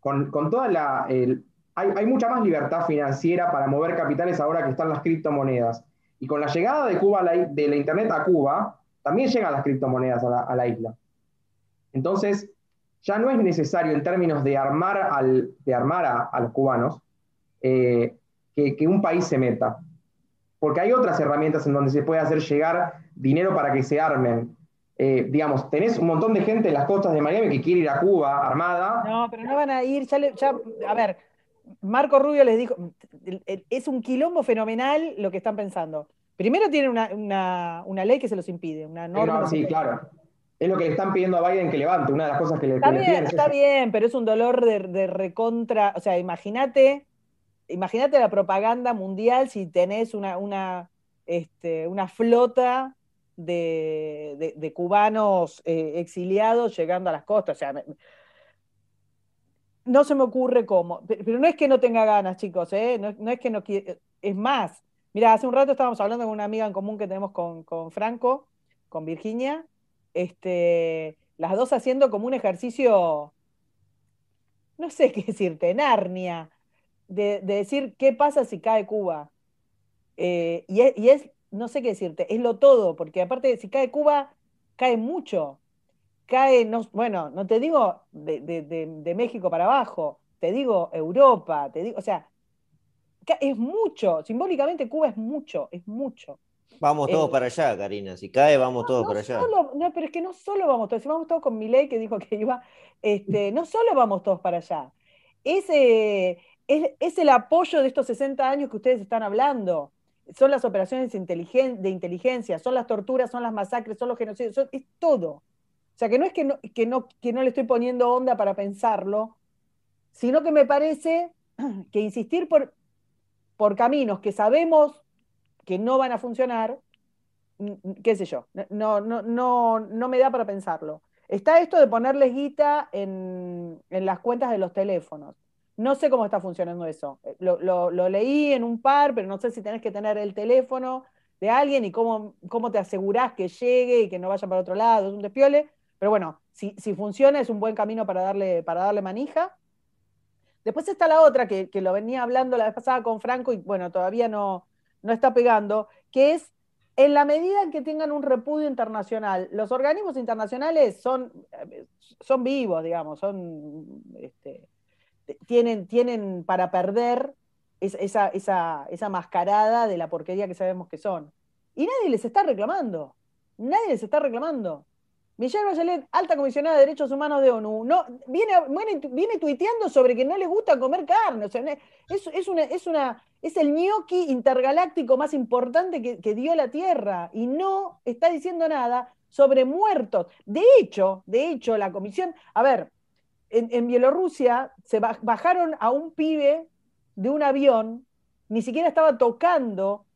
con, con toda la... el- hay, hay mucha más libertad financiera para mover capitales ahora que están las criptomonedas. Y con la llegada de Cuba, a la- de la Internet a Cuba, también llegan las criptomonedas a la, isla. Entonces, ya no es necesario en términos de armar, al, de armar a, los cubanos eh, que, que, un país se meta. Porque hay otras herramientas en donde se puede hacer llegar dinero para que se armen. Eh, digamos, tenés un montón de gente en las costas de Miami que quiere ir a Cuba armada. No, pero no van a ir, ya, a ver, Marco Rubio les dijo, es un quilombo fenomenal lo que están pensando. Primero tienen una, ley que se los impide, una norma. sí, claro. Es lo que le están pidiendo a Biden que levante, una de las cosas que le, está bien, Está bien, pero es un dolor de, recontra, o sea, imagínate, imagínate la propaganda mundial si tenés una, una, este, una flota de, cubanos eh, exiliados llegando a las costas. O sea, no se me ocurre cómo. Pero no es que no tenga ganas, chicos, ¿eh? no, es que no quiera. Es más, mira, hace un rato estábamos hablando con una amiga en común que tenemos con, Franco, con Virginia, este, las dos haciendo como un ejercicio, no sé qué decirte, Narnia, de, decir qué pasa si cae Cuba. Eh, y, y es no sé qué decirte, es lo todo, porque aparte, si cae Cuba, cae mucho. Cae, no, bueno, no te digo de, México para abajo, te digo Europa, te digo, o sea, es mucho, simbólicamente Cuba es mucho, es mucho. Vamos todos eh, para allá, Karina. Si cae, vamos todos para allá. no, pero es que no solo vamos todos, si vamos todos con Milei que dijo que iba, este, no solo vamos todos para allá. Ese es, es, el apoyo de estos 60 años que ustedes están hablando son las operaciones de inteligencia, son las torturas, son las masacres, son los genocidios, es todo. O sea, que no es que no, que, no, que no le estoy poniendo onda para pensarlo, sino que me parece <clears throat> que insistir por, por caminos que sabemos que no van a funcionar, qué sé yo, no, no, no, no me da para pensarlo. Está esto de ponerles guita en, en las cuentas de los teléfonos. No sé cómo está funcionando eso. Eh, lo, leí en un par, pero no sé si tenés que tener el teléfono de alguien y cómo, cómo te asegurás que llegue y que no vaya para otro lado. Es un despiole. Pero bueno, si, funciona es un buen camino para darle, para darle manija. Después está la otra, que, lo venía hablando la vez pasada con Franco y bueno, todavía no, no está pegando, que es en la medida en que tengan un repudio internacional, los organismos internacionales son, eh, son vivos, digamos, son este, tienen, tienen para perder esa, esa, mascarada de la porquería que sabemos que son. Y nadie les está reclamando. Nadie les está reclamando. Michelle Bachelet, alta comisionada de derechos humanos de ONU, no, viene, viene, tuiteando sobre que no le gusta comer carne. es, es, una, es el gnocchi intergaláctico más importante que, dio la Tierra y no está diciendo nada sobre muertos. De hecho, de hecho, la comisión, a ver, en, Bielorrusia se bajaron a un pibe de un avión, ni siquiera estaba tocando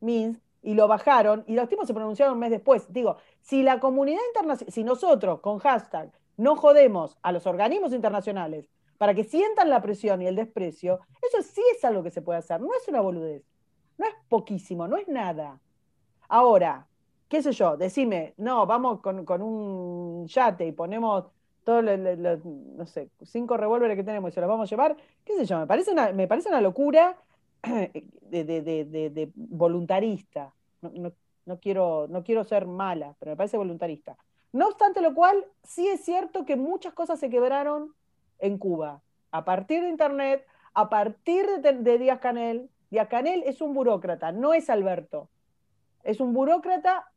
Minsk, y lo bajaron, y los tipos se pronunciaron un mes después. Digo, si la comunidad internacional, si nosotros con hashtag no jodemos a los organismos internacionales para que sientan la presión y el desprecio, eso sí es algo que se puede hacer, no es una boludez, no es poquísimo, no es nada. Ahora, qué sé yo, decime, no, vamos con, con un yate y ponemos todos los, no sé, cinco revólveres que tenemos y se los vamos a llevar, qué sé yo, me parece una, me parece una locura <clears throat> de, voluntarista. No, quiero, no quiero ser mala, pero me parece voluntarista. No obstante lo cual, sí es cierto que muchas cosas se quebraron en Cuba, a partir de Internet, a partir de, Díaz Canel. Díaz Canel es un burócrata, no es Alberto. Es un burócrata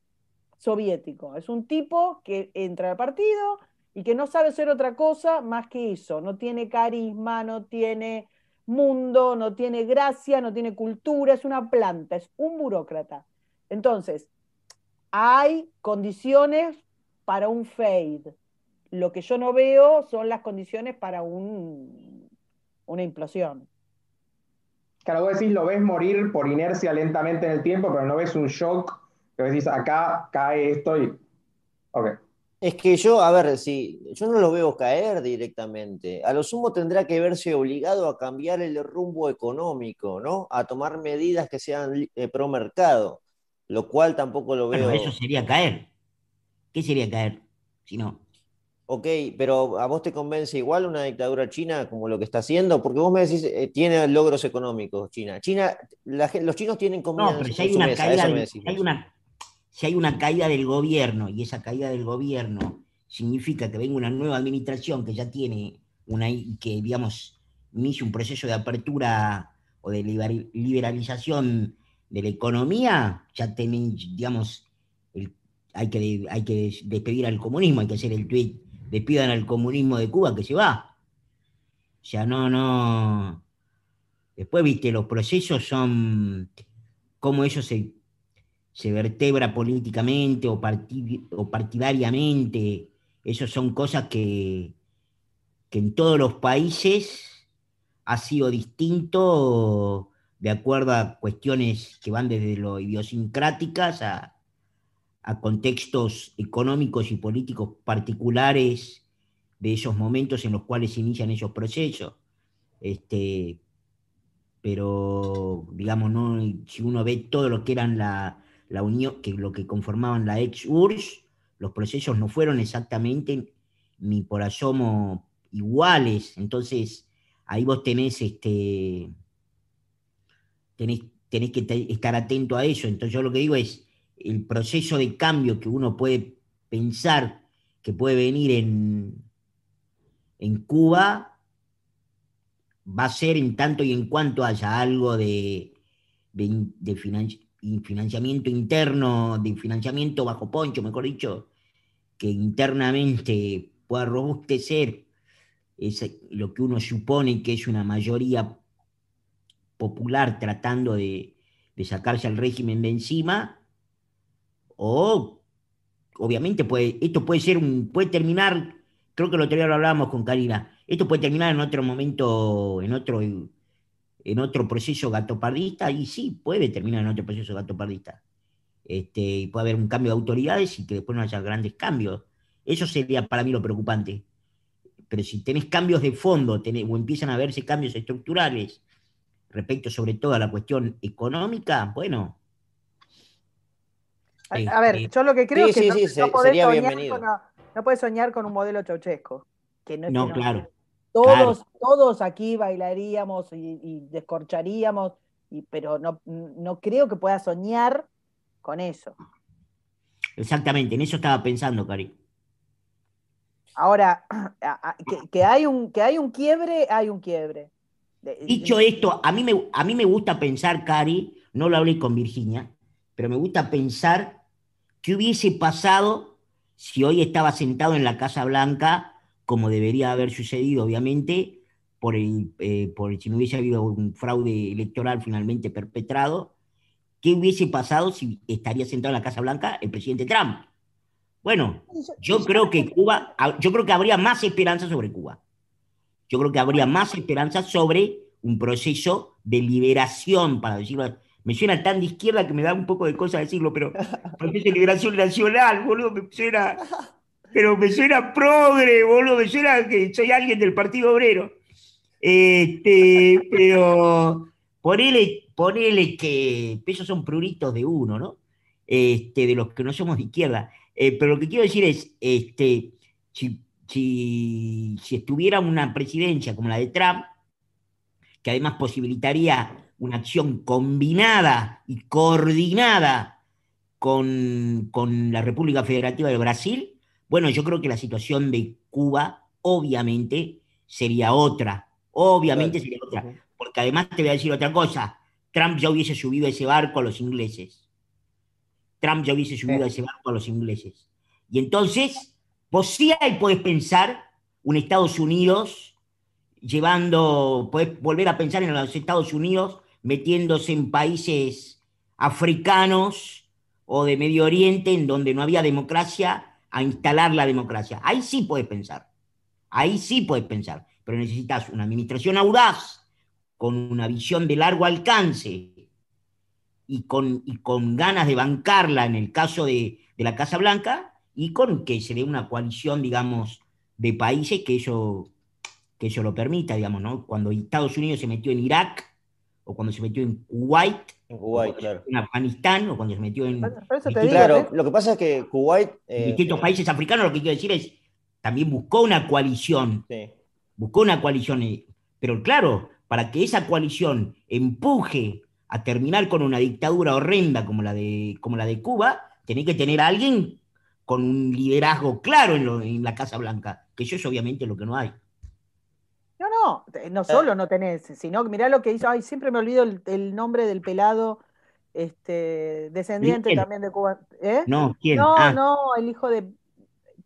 soviético, es un tipo que entra al partido, y que no sabe ser otra cosa más que eso. No tiene carisma, no tiene mundo, no tiene gracia, no tiene cultura, es una planta, es un burócrata. Entonces, hay condiciones para un fade. Lo que yo no veo son las condiciones para un, una implosión. Claro, vos decís, lo ves morir por inercia lentamente en el tiempo, pero no ves un shock, que decís, acá cae esto y... Ok. Es que yo, a ver, si yo no lo veo caer directamente. A lo sumo tendrá que verse obligado a cambiar el rumbo económico, ¿no? A tomar medidas que sean eh, pro mercado, lo cual tampoco lo veo. eso sería caer. ¿Qué sería caer si no? Ok, pero ¿a vos te convence igual una dictadura china como lo que está haciendo? Porque vos me decís, eh, tiene logros económicos China. China, los chinos tienen comida no, pero si hay una caída, hay una si hay una caída del gobierno y esa caída del gobierno significa que venga una nueva administración que ya tiene una, que digamos, inicia un proceso de apertura o de liberalización de la economía, ya tienen, digamos, hay, que, hay que despedir al comunismo, hay que hacer el tweet, despidan al comunismo de Cuba que se va. O sea, no, no. Después, viste, los procesos son cómo eso se, se vertebra políticamente o, o partidariamente. Esas son cosas que, que en todos los países ha sido distinto de acuerdo a cuestiones que van desde lo idiosincráticas a, contextos económicos y políticos particulares de esos momentos en los cuales se inician esos procesos. Este, pero, digamos, ¿no? si uno ve todo lo que eran la, la unión, que lo que conformaban la ex-URSS, los procesos no fueron exactamente ni por asomo iguales. Entonces, ahí vos tenés, este, tenés, tenés que estar atento a eso. Entonces yo lo que digo es, el proceso de cambio que uno puede pensar que puede venir en, en Cuba va a ser en tanto y en cuanto haya algo de, de, financiamiento interno, de financiamiento bajo poncho, mejor dicho, que internamente pueda robustecer es lo que uno supone que es una mayoría popular tratando de, sacarse al régimen de encima, o obviamente puede, esto puede ser puede terminar, creo que lo otro lo hablábamos con Karina, esto puede terminar en otro momento, en otro, en otro proceso gatopardista, y sí, puede terminar en otro proceso gatopardista. Este, puede haber un cambio de autoridades y que después no haya grandes cambios. Eso sería para mí lo preocupante. Pero si tenés cambios de fondo o empiezan a verse cambios estructurales respecto sobre todo a la cuestión económica, bueno. A, ver, yo lo que creo es que no, sería bienvenido. no, puedes soñar con un modelo chauchesco. Que no, claro. Todos, todos aquí bailaríamos y, descorcharíamos, y, pero no, no creo que pueda soñar con eso. Exactamente, en eso estaba pensando, Cari. Ahora, <clears throat> que, hay un, que hay un quiebre, hay un quiebre. Dicho esto, a mí, me, a mí me gusta pensar, Cari, no lo hablé con Virginia, pero me gusta pensar qué hubiese pasado si hoy estaba sentado en la Casa Blanca, como debería haber sucedido, obviamente, por el, eh, por si no hubiese habido un fraude electoral finalmente perpetrado, ¿qué hubiese pasado si estaría sentado en la Casa Blanca el presidente Trump? Bueno, yo creo que Cuba, yo creo que habría más esperanza sobre Cuba. Yo creo que habría más esperanza sobre un proceso de liberación, para decirlo. Me suena tan de izquierda que me da un poco de cosa decirlo, pero <laughs> proceso de liberación nacional, boludo, me suena. Pero me suena progre, boludo, me suena que soy alguien del Partido Obrero. Este, pero ponele, ponele que esos son pruritos de uno, ¿no? Este, de los que no somos de izquierda. Eh, pero lo que quiero decir es, este, si, si, estuviera una presidencia como la de Trump, que además posibilitaría una acción combinada y coordinada con, la República Federativa de Brasil, bueno, yo creo que la situación de Cuba obviamente sería otra, obviamente sería otra, porque además te voy a decir otra cosa, Trump ya hubiese subido ese barco a los ingleses. Trump ya hubiese subido a ese barco a los ingleses. Y entonces, vos sí ahí podés pensar un Estados Unidos llevando, podés volver a pensar en los Estados Unidos metiéndose en países africanos o de Medio Oriente en donde no había democracia, a instalar la democracia. Ahí sí puedes pensar. Ahí sí puedes pensar. Pero necesitas una administración audaz, con una visión de largo alcance, y con, y con ganas de bancarla en el caso de, la Casa Blanca y con que se dé una coalición, digamos, de países que eso, que eso lo permita, digamos, ¿no? Cuando Estados Unidos se metió en Irak, o cuando se metió en Kuwait, en, Afganistán, o cuando se metió en... claro, ¿eh? lo que pasa es que Kuwait... Eh, distintos países africanos, lo que quiero decir es, también buscó una coalición, buscó una coalición, eh, pero claro, para que esa coalición empuje a terminar con una dictadura horrenda como la de, como la de Cuba, tenés que tener a alguien con un liderazgo claro en, lo- en la Casa Blanca, que eso es obviamente lo que no hay. No, no, no solo no tenés, sino que mirá lo que hizo, ay, siempre me olvido el, el nombre del pelado, este, descendiente también de Cuba. ¿Eh? No, ¿quién? No, Ah, no, el hijo de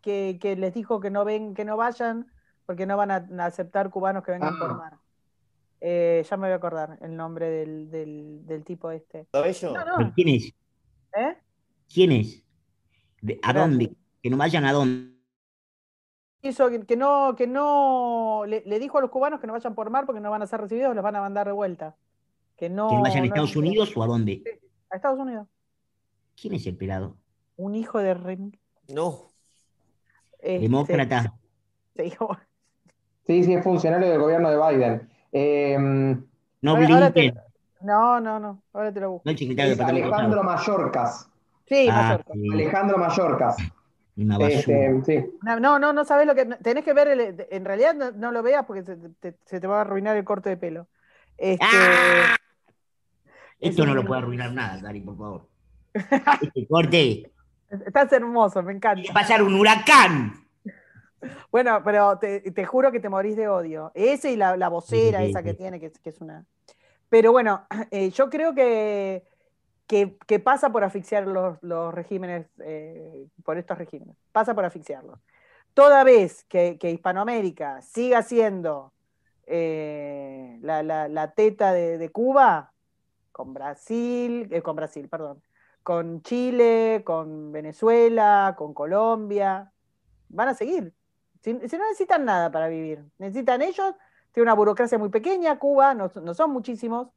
que, que les dijo que no ven, que no vayan, porque no van a, a aceptar cubanos que vengan por Ah. mar. Eh, ya me voy a acordar el nombre del, del, del tipo este. No, ¿pero no, ¿Quién es? ¿eh? ¿Quién es? ¿A dónde? Que no vayan a dónde. Hizo que, que no, que no, le, le dijo a los cubanos que no vayan por mar porque no van a ser recibidos, los van a mandar de vuelta. Que no, ¿Que no vayan a no Estados. Unidos o a dónde? A Estados Unidos. ¿Quién es el pelado? Un hijo de rem- No. este, Demócrata. sí, Sí, sí, es funcionario del gobierno de Biden. Eh, No Ahora- ahora te- Blinken, No, no, no. Ahora te lo busco. no Alejandro. Mallorcas. Sí, Ah, sí, Alejandro Mallorcas. Una basura. Este, sí. No, no, no, no sabes lo que. Tenés que ver, el- en realidad no, no lo veas porque se te, se te va a arruinar el corte de pelo. Este, ¡Ah! Esto es no lo puede arruinar nada, Dari, por favor. Este corte. <laughs> Estás hermoso, me encanta. Va a pasar un huracán. Bueno, pero te, te juro que te morís de odio. Ese y la, la vocera Sí, sí, esa que tiene, que, es- que es una. Pero bueno, eh, yo creo que, que, pasa por asfixiar los, los regímenes, eh, por estos regímenes. Pasa por asfixiarlos. Toda vez que, Hispanoamérica siga siendo eh, la, la- la teta de, de Cuba, con Brasil, eh, con Brasil, perdón, con Chile, con Venezuela, con Colombia, van a seguir. Si, si no necesitan nada para vivir, necesitan ellos, tiene una burocracia muy pequeña, Cuba, no, no son muchísimos,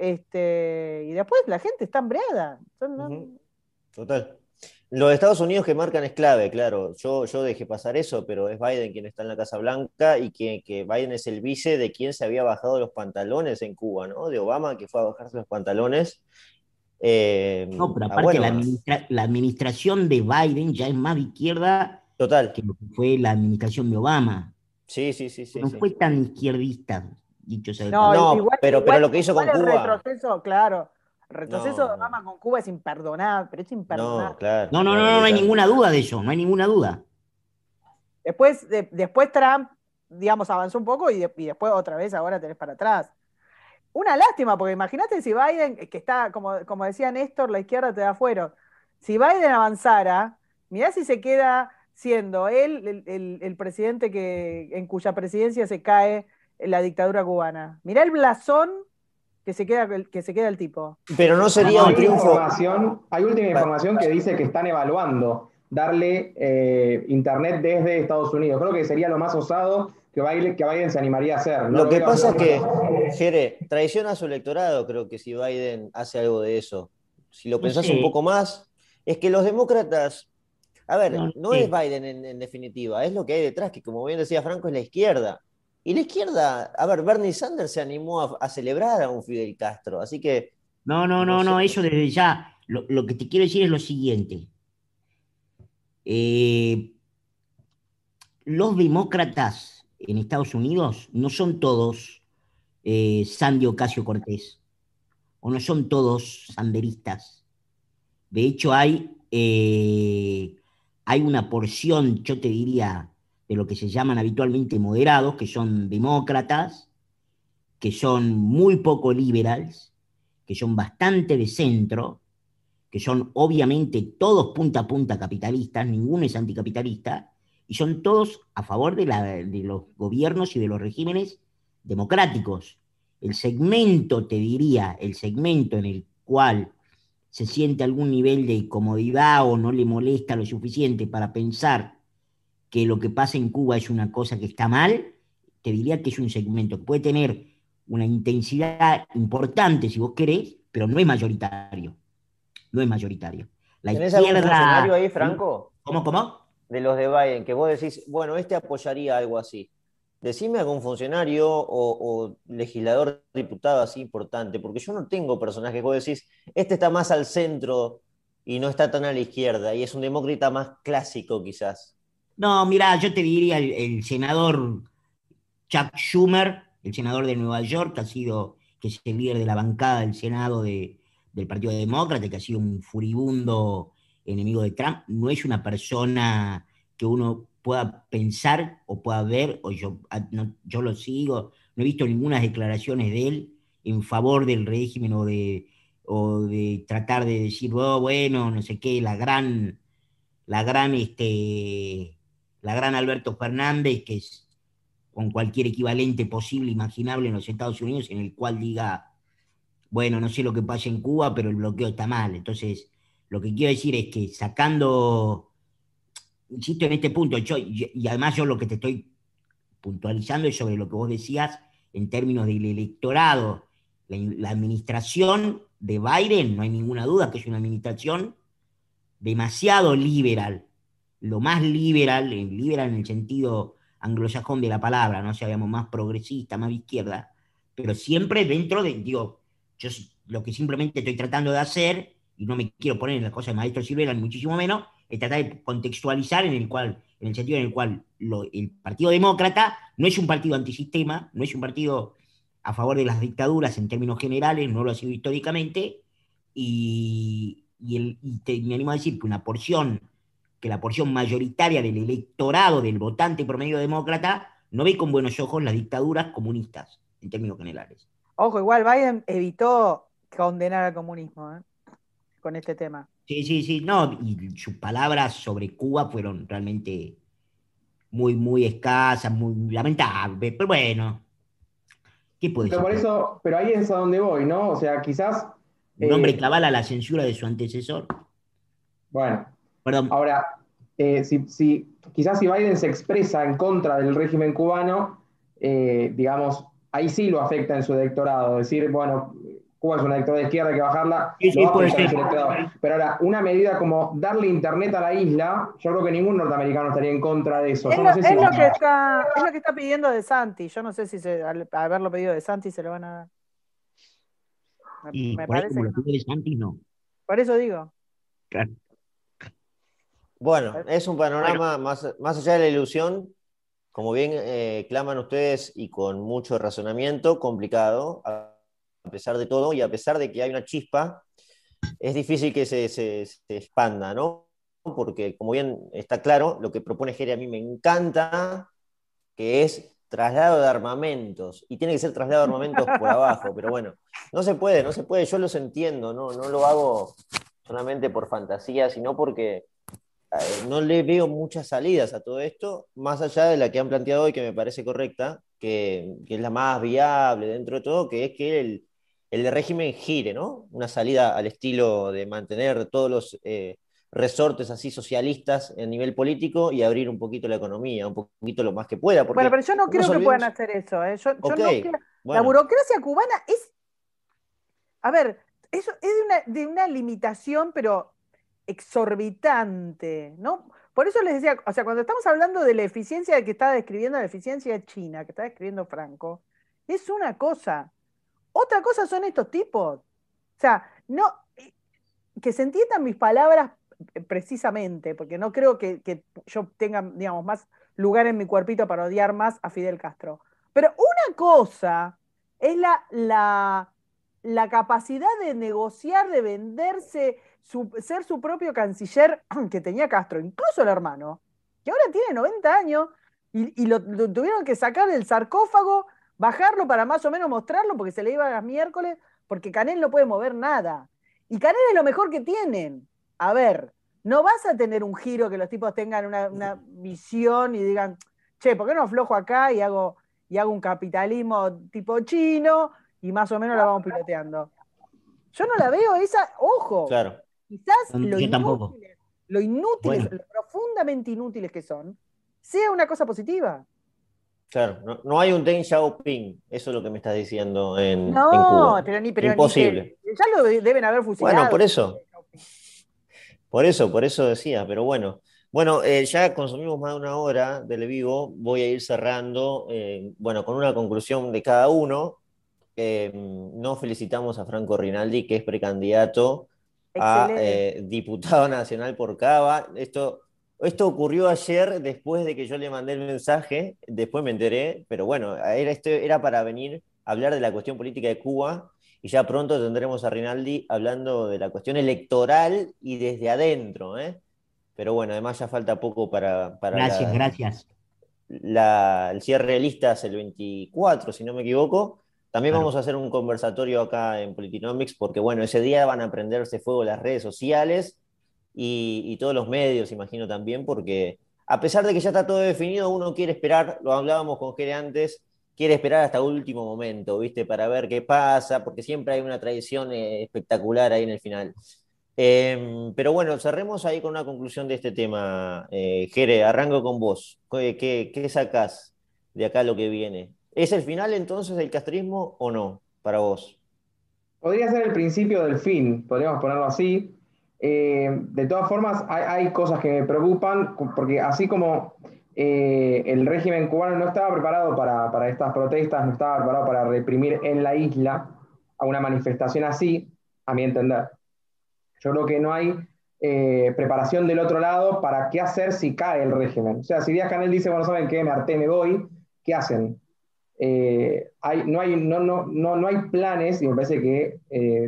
este, y después la gente está hambreada. Son-. Total. Los Estados Unidos que marcan es clave, claro. Yo, yo dejé pasar eso, pero es Biden quien está en la Casa Blanca y que, que Biden es el vice de quien se había bajado los pantalones en Cuba, ¿no? De Obama, que fue a bajarse los pantalones. Eh, No, pero ah, aparte bueno, la, administra- la administración de Biden ya es más de izquierda total. que lo que fue la administración de Obama. Sí, sí, sí, sí. no sí. fue tan izquierdista, dicho sea de No, igual- pero- pero lo que hizo con Cuba- retroceso, claro. El retroceso No, de Obama con Cuba es imperdonable, pero es imperdonable. No, claro. No, no, no, no, no hay ninguna duda de eso, no hay ninguna duda. Después, de- después Trump, digamos, avanzó un poco y, de- y después otra vez ahora tenés para atrás. Una lástima, porque imagínate si Biden, que está, como, como decía Néstor, la izquierda te da fuero. Si Biden avanzara, mirá si se queda siendo él el, el- el presidente que, en cuya presidencia se cae la dictadura cubana. Mirá el blasón que se queda, que se queda el tipo. Pero no sería hay, un triunfo. información, hay última información que dice que están evaluando darle eh, internet desde Estados Unidos. Creo que sería lo más osado que Biden, que Biden se animaría a hacer. No Lo que pasa es que, Jere, traiciona a su electorado, creo que si Biden hace algo de eso. Si lo pensás un poco más, es que los demócratas, a ver, No es Biden en, en definitiva, es lo que hay detrás, que como bien decía Franco, es la izquierda. Y la izquierda, a ver, Bernie Sanders se animó a, a celebrar a un Fidel Castro, así que No, no, no, No eso desde ya. Lo, lo que te quiero decir es lo siguiente. Eh, los demócratas en Estados Unidos no son todos eh, Sandy Ocasio Cortés, o no son todos sanderistas. De hecho, hay, eh, hay una porción, yo te diría, de lo que se llaman habitualmente moderados, que son demócratas, que son muy poco liberals, que son bastante de centro, que son obviamente todos punta a punta capitalistas, ninguno es anticapitalista, y son todos a favor de, de los gobiernos y de los regímenes democráticos. El segmento, te diría, el segmento en el cual se siente algún nivel de comodidad o no le molesta lo suficiente para pensar que lo que pasa en Cuba es una cosa que está mal, te diría que es un segmento que puede tener una intensidad importante si vos querés, pero no es mayoritario. No es mayoritario. La ¿tenés algún izquierda. funcionario ahí, Franco? ¿Cómo, cómo? de los de Biden, que vos decís, bueno, este apoyaría algo así. Decime algún funcionario o, o legislador, diputado así importante, porque yo no tengo personajes. Vos decís, este está más al centro y no está tan a la izquierda, y es un demócrata más clásico quizás. No, mira, yo te diría el, senador Chuck Schumer, el senador de Nueva York, que ha sido, que es el líder de la bancada del Senado de- del Partido Demócrata, que ha sido un furibundo enemigo de Trump, no es una persona que uno pueda pensar o pueda ver, o yo, ah, yo lo sigo, no he visto ninguna declaraciones de él en favor del régimen o de, o de tratar de decir, oh, bueno, no sé qué, la gran, la gran, este, la gran Alberto Fernández, que es con cualquier equivalente posible, imaginable en los Estados Unidos, en el cual diga, bueno, no sé lo que pasa en Cuba, pero el bloqueo está mal. Entonces, lo que quiero decir es que sacando, insisto en este punto, yo, y además yo lo que te estoy puntualizando es sobre lo que vos decías en términos del electorado, la, administración de Biden, no hay ninguna duda que es una administración demasiado liberal, lo más liberal, liberal en el sentido anglosajón de la palabra, no sabíamos más progresista, más izquierda, pero siempre dentro de, digo, yo lo que simplemente estoy tratando de hacer, y no me quiero poner en las cosas de maestro Silvera, ni muchísimo menos, es tratar de contextualizar en el cual, en el sentido en el cual el Partido Demócrata no es un partido antisistema, no es un partido a favor de las dictaduras en términos generales, no lo ha sido históricamente, y, el, y me animo a decir que una porción que la porción mayoritaria del electorado del votante promedio demócrata no ve con buenos ojos las dictaduras comunistas, en términos generales. Ojo, igual Biden evitó condenar al comunismo ¿eh? con este tema. Sí, sí, sí, no, y sus palabras sobre Cuba fueron realmente muy, muy escasas, muy lamentables, pero bueno, ¿qué puede pero Por eso, pero ahí es a donde voy, ¿no? O sea, quizás... Un hombre eh, a la censura de su antecesor. Bueno, Ahora, eh, si, quizás si Biden se expresa en contra del régimen cubano, eh, digamos, ahí sí lo afecta en su electorado. Decir, bueno, Cuba es una dictadura de izquierda, hay que bajarla. Pero ahora, una medida como darle internet a la isla, yo creo que ningún norteamericano estaría en contra de eso. Es, lo, que está, pidiendo De Santi. Yo no sé si al haberlo pedido De Santi se lo van a dar. Me, parece lo De Santi, no. Por eso digo. Claro. Bueno, es un panorama más, allá de la ilusión, como bien eh, claman ustedes y con mucho razonamiento, complicado, a pesar de todo y a pesar de que hay una chispa, es difícil que se, expanda, ¿no? Porque como bien está claro, lo que propone Jerry a mí me encanta, que es traslado de armamentos, y tiene que ser traslado de armamentos por <laughs> abajo, pero bueno, no se puede, no se puede, yo los entiendo, no, no lo hago solamente por fantasía, sino porque no le veo muchas salidas a todo esto, más allá de la que han planteado hoy, que me parece correcta, que, es la más viable dentro de todo, que es que el, el régimen gire, ¿no? Una salida al estilo de mantener todos los eh, resortes así socialistas a nivel político y abrir un poquito la economía, un poquito lo más que pueda. bueno, pero yo no creo que puedan hacer eso. ¿eh? Yo, La burocracia cubana es. A ver, eso es de una, de una limitación, pero exorbitante, ¿no? Por eso les decía, o sea, cuando estamos hablando de la eficiencia que está describiendo, la eficiencia china, que está describiendo Franco, es una cosa. Otra cosa son estos tipos. O sea, no, eh, que se entiendan mis palabras eh, precisamente, porque no creo que, yo tenga, digamos, más lugar en mi cuerpito para odiar más a Fidel Castro. Pero una cosa es la, la, la capacidad de negociar, de venderse, ser su propio canciller <clears throat> que tenía Castro, incluso el hermano, que ahora tiene 90 años y, lo, tuvieron que sacar del sarcófago, bajarlo para más o menos mostrarlo porque se le iba a las miércoles, porque Canel no puede mover nada. Y Canel es lo mejor que tienen. A ver, no vas a tener un giro que los tipos tengan una, visión y digan, che, ¿por qué no aflojo acá y hago, y hago un capitalismo tipo chino y más o menos la vamos piloteando? Yo no la veo esa, ojo. Claro. Quizás lo, inútiles, lo inútiles, lo profundamente inútiles que son, sea una cosa positiva. Claro, no, hay un Deng Xiaoping, eso es lo que me estás diciendo en, no, pero ni pero Imposible. ya lo deben haber fusilado. Bueno, por eso. Por eso, por eso decía, pero bueno. Bueno, eh, ya consumimos más de una hora del vivo, voy a ir cerrando, eh, bueno, con una conclusión de cada uno. Eh, no felicitamos a Franco Rinaldi, que es precandidato a eh, diputado nacional por Cava. Esto, esto ocurrió ayer después de que yo le mandé el mensaje, después me enteré, pero bueno, era, este, era para venir a hablar de la cuestión política de Cuba y ya pronto tendremos a Rinaldi hablando de la cuestión electoral y desde adentro. ¿eh? Pero bueno, además ya falta poco para... para gracias, gracias. el cierre de listas el 24, si no me equivoco. También vamos a hacer un conversatorio acá en Politinomics porque, bueno, ese día van a prenderse fuego las redes sociales y, y todos los medios, imagino también, porque a pesar de que ya está todo definido, uno quiere esperar, lo hablábamos con Jere antes, quiere esperar hasta último momento, ¿viste? Para ver qué pasa, porque siempre hay una tradición eh, espectacular ahí en el final. Em, pero bueno, cerremos ahí con una conclusión de este tema. Eh, Jere, arranco con vos. ¿Qué, qué, sacás de acá lo que viene? ¿Es el final entonces del castrismo o no para vos? Podría ser el principio del fin, podríamos ponerlo así. Eh, de todas formas, hay, cosas que me preocupan, porque así como eh, el régimen cubano no estaba preparado para, estas protestas, no estaba preparado para reprimir en la isla a una manifestación así, a mi entender. Yo creo que no hay eh, preparación del otro lado para qué hacer si cae el régimen. O sea, si Díaz Canel dice, bueno, ¿saben qué? Me harté, me voy, ¿qué hacen? Eh, no, hay, planes, y me parece que,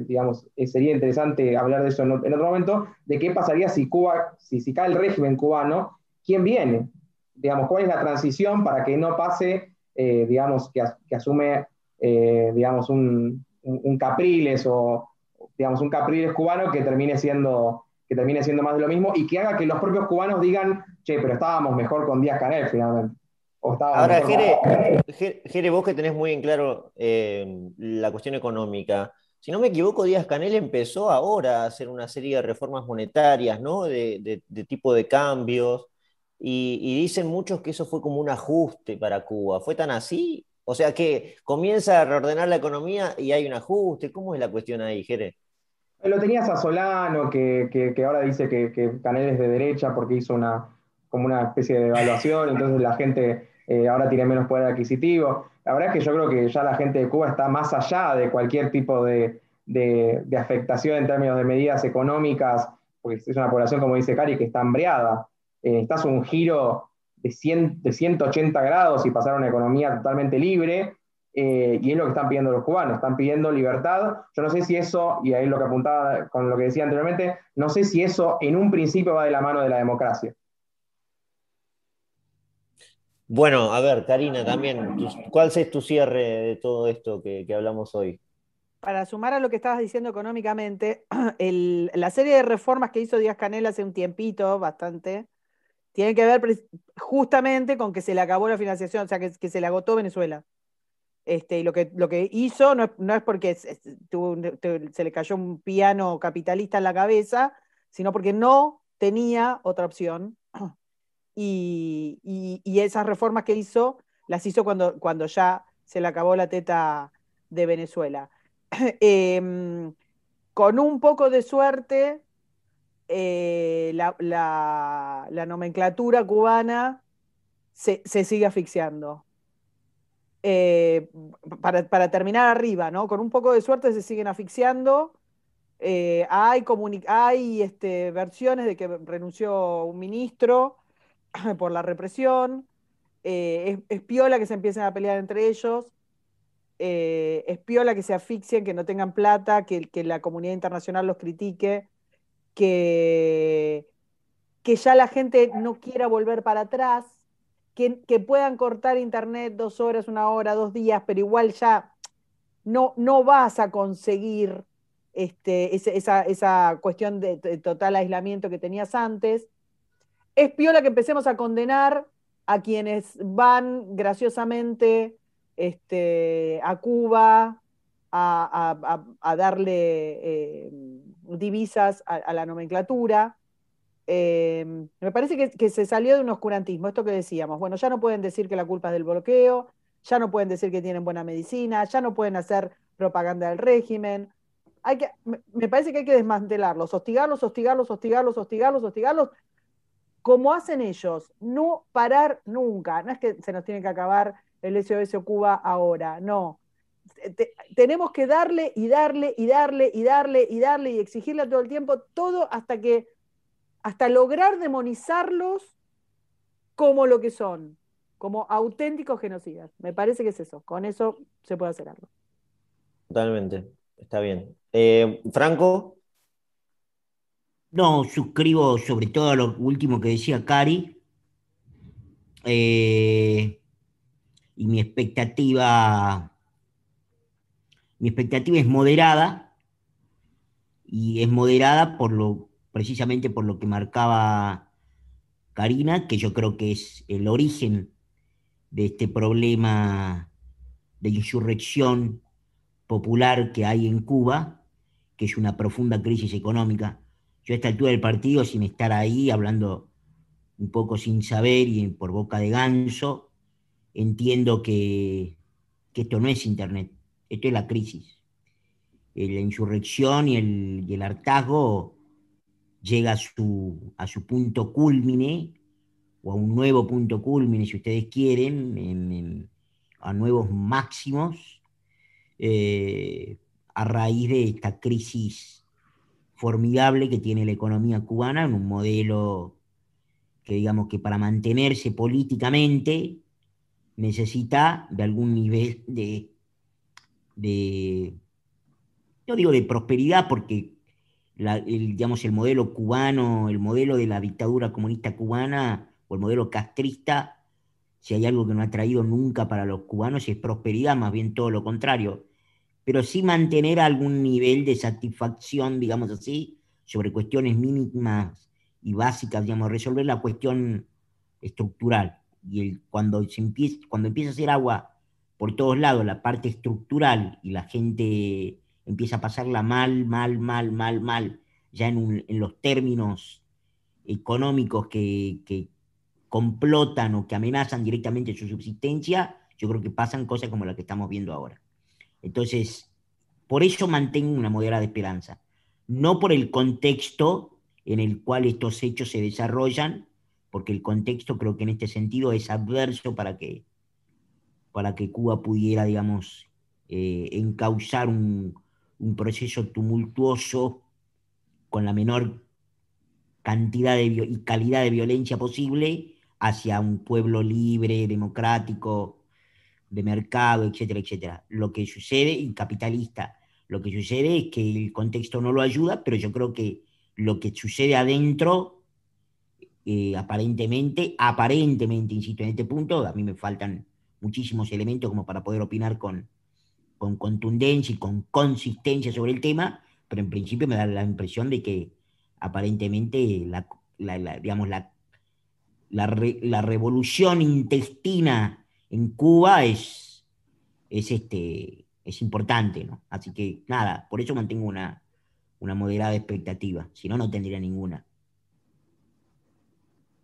digamos, sería interesante hablar de eso en, otro momento, de qué pasaría si, Cuba, si, cae el régimen cubano, ¿quién viene? digamos, cuál es la transición para que no pase, eh, digamos, que, asume, eh, un, Capriles o, un Capriles cubano que termine siendo que termine siendo más de lo mismo y que haga que los propios cubanos digan, che, pero estábamos mejor con Díaz Canel finalmente. Ahora, Jere, vos que tenés muy en claro eh, la cuestión económica, si no me equivoco, Díaz Canel empezó ahora a hacer una serie de reformas monetarias, ¿no? de tipo de cambios. Y, dicen muchos que eso fue como un ajuste para Cuba. ¿Fue tan así? O sea que comienza a reordenar la economía y hay un ajuste. ¿Cómo es la cuestión ahí, Jere? Lo tenías a Solano, que, ahora dice que, que, Canel es de derecha porque hizo una, como una especie de evaluación, entonces la gente eh, ahora tiene menos poder adquisitivo. La verdad es que yo creo que ya la gente de Cuba está más allá de cualquier tipo de, de afectación en términos de medidas económicas, porque es una población, como dice Cari, que está hambreada necesitas un giro de, 100, de 180 grados y pasar a una economía totalmente libre, eh, y es lo que están pidiendo los cubanos, están pidiendo libertad. Yo no sé si eso, y ahí lo que apuntaba con lo que decía anteriormente, no sé si eso en un principio va de la mano de la democracia. Bueno, a ver, Karina, también, ¿cuál es tu cierre de todo esto que, hablamos hoy? Para sumar a lo que estabas diciendo económicamente, <clears throat> la serie de reformas que hizo Díaz Canel hace un tiempito, bastante, tiene que ver justamente con que se le acabó la financiación, o sea, que, se le agotó Venezuela. Este, y lo que, lo que hizo no es, porque se, le cayó un piano capitalista en la cabeza, sino porque no tenía otra opción. <clears throat> Y, esas reformas que hizo, las hizo cuando, cuando ya se le acabó la teta de Venezuela. <clears throat> Em, con un poco de suerte, eh, la, nomenclatura cubana se, sigue asfixiando. Eh, para, terminar arriba, ¿no? Con un poco de suerte se siguen asfixiando. Eh, hay hay este, versiones de que renunció un ministro <clears throat> por la represión. es, piola que se empiecen a pelear entre ellos. es piola que se asfixien, que no tengan plata, que, que la comunidad internacional los critique que, que ya la gente no quiera volver para atrás, que, puedan cortar internet dos horas, una hora, dos días, pero igual ya no, no vas a conseguir este, esa, cuestión de, total aislamiento que tenías antes. Es piola que empecemos a condenar a quienes van graciosamente este, a Cuba a, darle eh, divisas a, la nomenclatura. Eh, me parece que, se salió de un oscurantismo, esto que decíamos, bueno, ya no pueden decir que la culpa es del bloqueo, ya no pueden decir que tienen buena medicina, ya no pueden hacer propaganda del régimen. Hay que, me parece que hay que desmantelarlos, hostigarlos, hostigarlos, hostigarlos, hostigarlos, hostigarlos, como hacen ellos, no parar nunca. No es que se nos tiene que acabar el SOS Cuba ahora, no tenemos que darle y darle y darle y darle y darle y exigirle todo el tiempo, todo hasta que, hasta lograr demonizarlos como lo que son, como auténticos genocidas. Me parece que es eso, con eso se puede hacer algo. Totalmente. Está bien. Franco. No, suscribo sobre todo a lo último que decía Cari. y mi expectativa, mi expectativa es moderada y es moderada por lo, precisamente por lo que marcaba Karina, que yo creo que es el origen de este problema de insurrección popular que hay en Cuba, que es una profunda crisis económica. Yo a esta altura del partido, sin estar ahí, hablando un poco sin saber y por boca de ganso, entiendo que, que esto no es Internet, esto es la crisis. Eh, la insurrección y el, hartazgo llega a su, a su punto culmine, o a un nuevo punto culmine, si ustedes quieren, a nuevos máximos, eh, a raíz de esta crisis formidable que tiene la economía cubana en un modelo que digamos que para mantenerse políticamente necesita de algún nivel de, de yo digo de prosperidad porque el, digamos, el modelo cubano, el modelo de la dictadura comunista cubana o el modelo castrista, si hay algo que no ha traído nunca para los cubanos es prosperidad, más bien todo lo contrario, pero sí mantener algún nivel de satisfacción, digamos así, sobre cuestiones mínimas y básicas, digamos, resolver la cuestión estructural. Y el, cuando, se empieza, cuando empieza a hacer agua por todos lados, la parte estructural y la gente empieza a pasarla mal, mal, mal, mal, mal, ya en, los términos económicos que, complotan o que amenazan directamente su subsistencia, yo creo que pasan cosas como las que estamos viendo ahora. Entonces, por eso mantengo una moderada esperanza, no por el contexto en el cual estos hechos se desarrollan, porque el contexto creo que en este sentido es adverso para que, para que Cuba pudiera, digamos, eh, encauzar un, un proceso tumultuoso con la menor cantidad de y calidad de violencia posible hacia un pueblo libre, democrático, de mercado, etcétera, etcétera. Lo que sucede, y capitalista, lo que sucede es que el contexto no lo ayuda, pero yo creo que lo que sucede adentro, eh, aparentemente, aparentemente, insisto en este punto, a mí me faltan muchísimos elementos como para poder opinar con, con contundencia y con consistencia sobre el tema, pero en principio me da la impresión de que aparentemente la, digamos, la, la, revolución intestina en Cuba es, es, este, es importante, ¿no? Así que nada, por eso mantengo una, una moderada expectativa, si no, no tendría ninguna.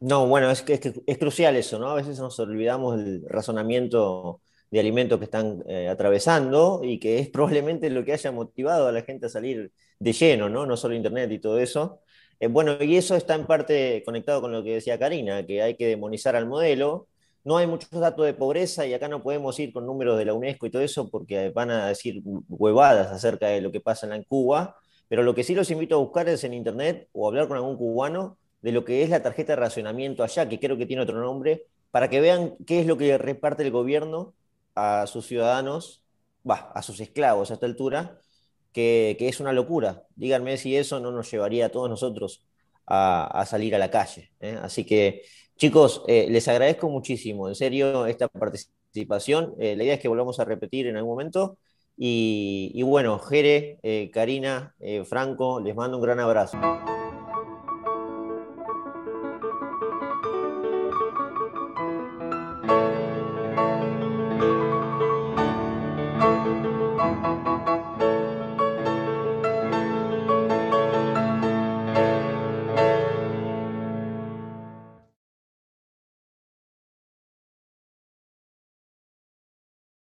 No, bueno, es que, es crucial eso, ¿no? A veces nos olvidamos del razonamiento de alimentos que están eh, atravesando y que es probablemente lo que haya motivado a la gente a salir de lleno, ¿no? No solo Internet y todo eso. Eh, bueno, y eso está en parte conectado con lo que decía Karina, que hay que demonizar al modelo. No hay muchos datos de pobreza y acá no podemos ir con números de la UNESCO y todo eso porque van a decir huevadas acerca de lo que pasa en Cuba, pero lo que sí los invito a buscar es en Internet o hablar con algún cubano de lo que es la tarjeta de racionamiento allá, que creo que tiene otro nombre, para que vean qué es lo que reparte el gobierno a sus ciudadanos, a sus esclavos a esta altura, que, es una locura. Díganme si eso no nos llevaría a todos nosotros a, salir a la calle. ¿eh? Así que, chicos, eh, les agradezco muchísimo, en serio, esta participación. Eh, la idea es que volvamos a repetir en algún momento. Y, y bueno, Jere, Karina, Franco, les mando un gran abrazo.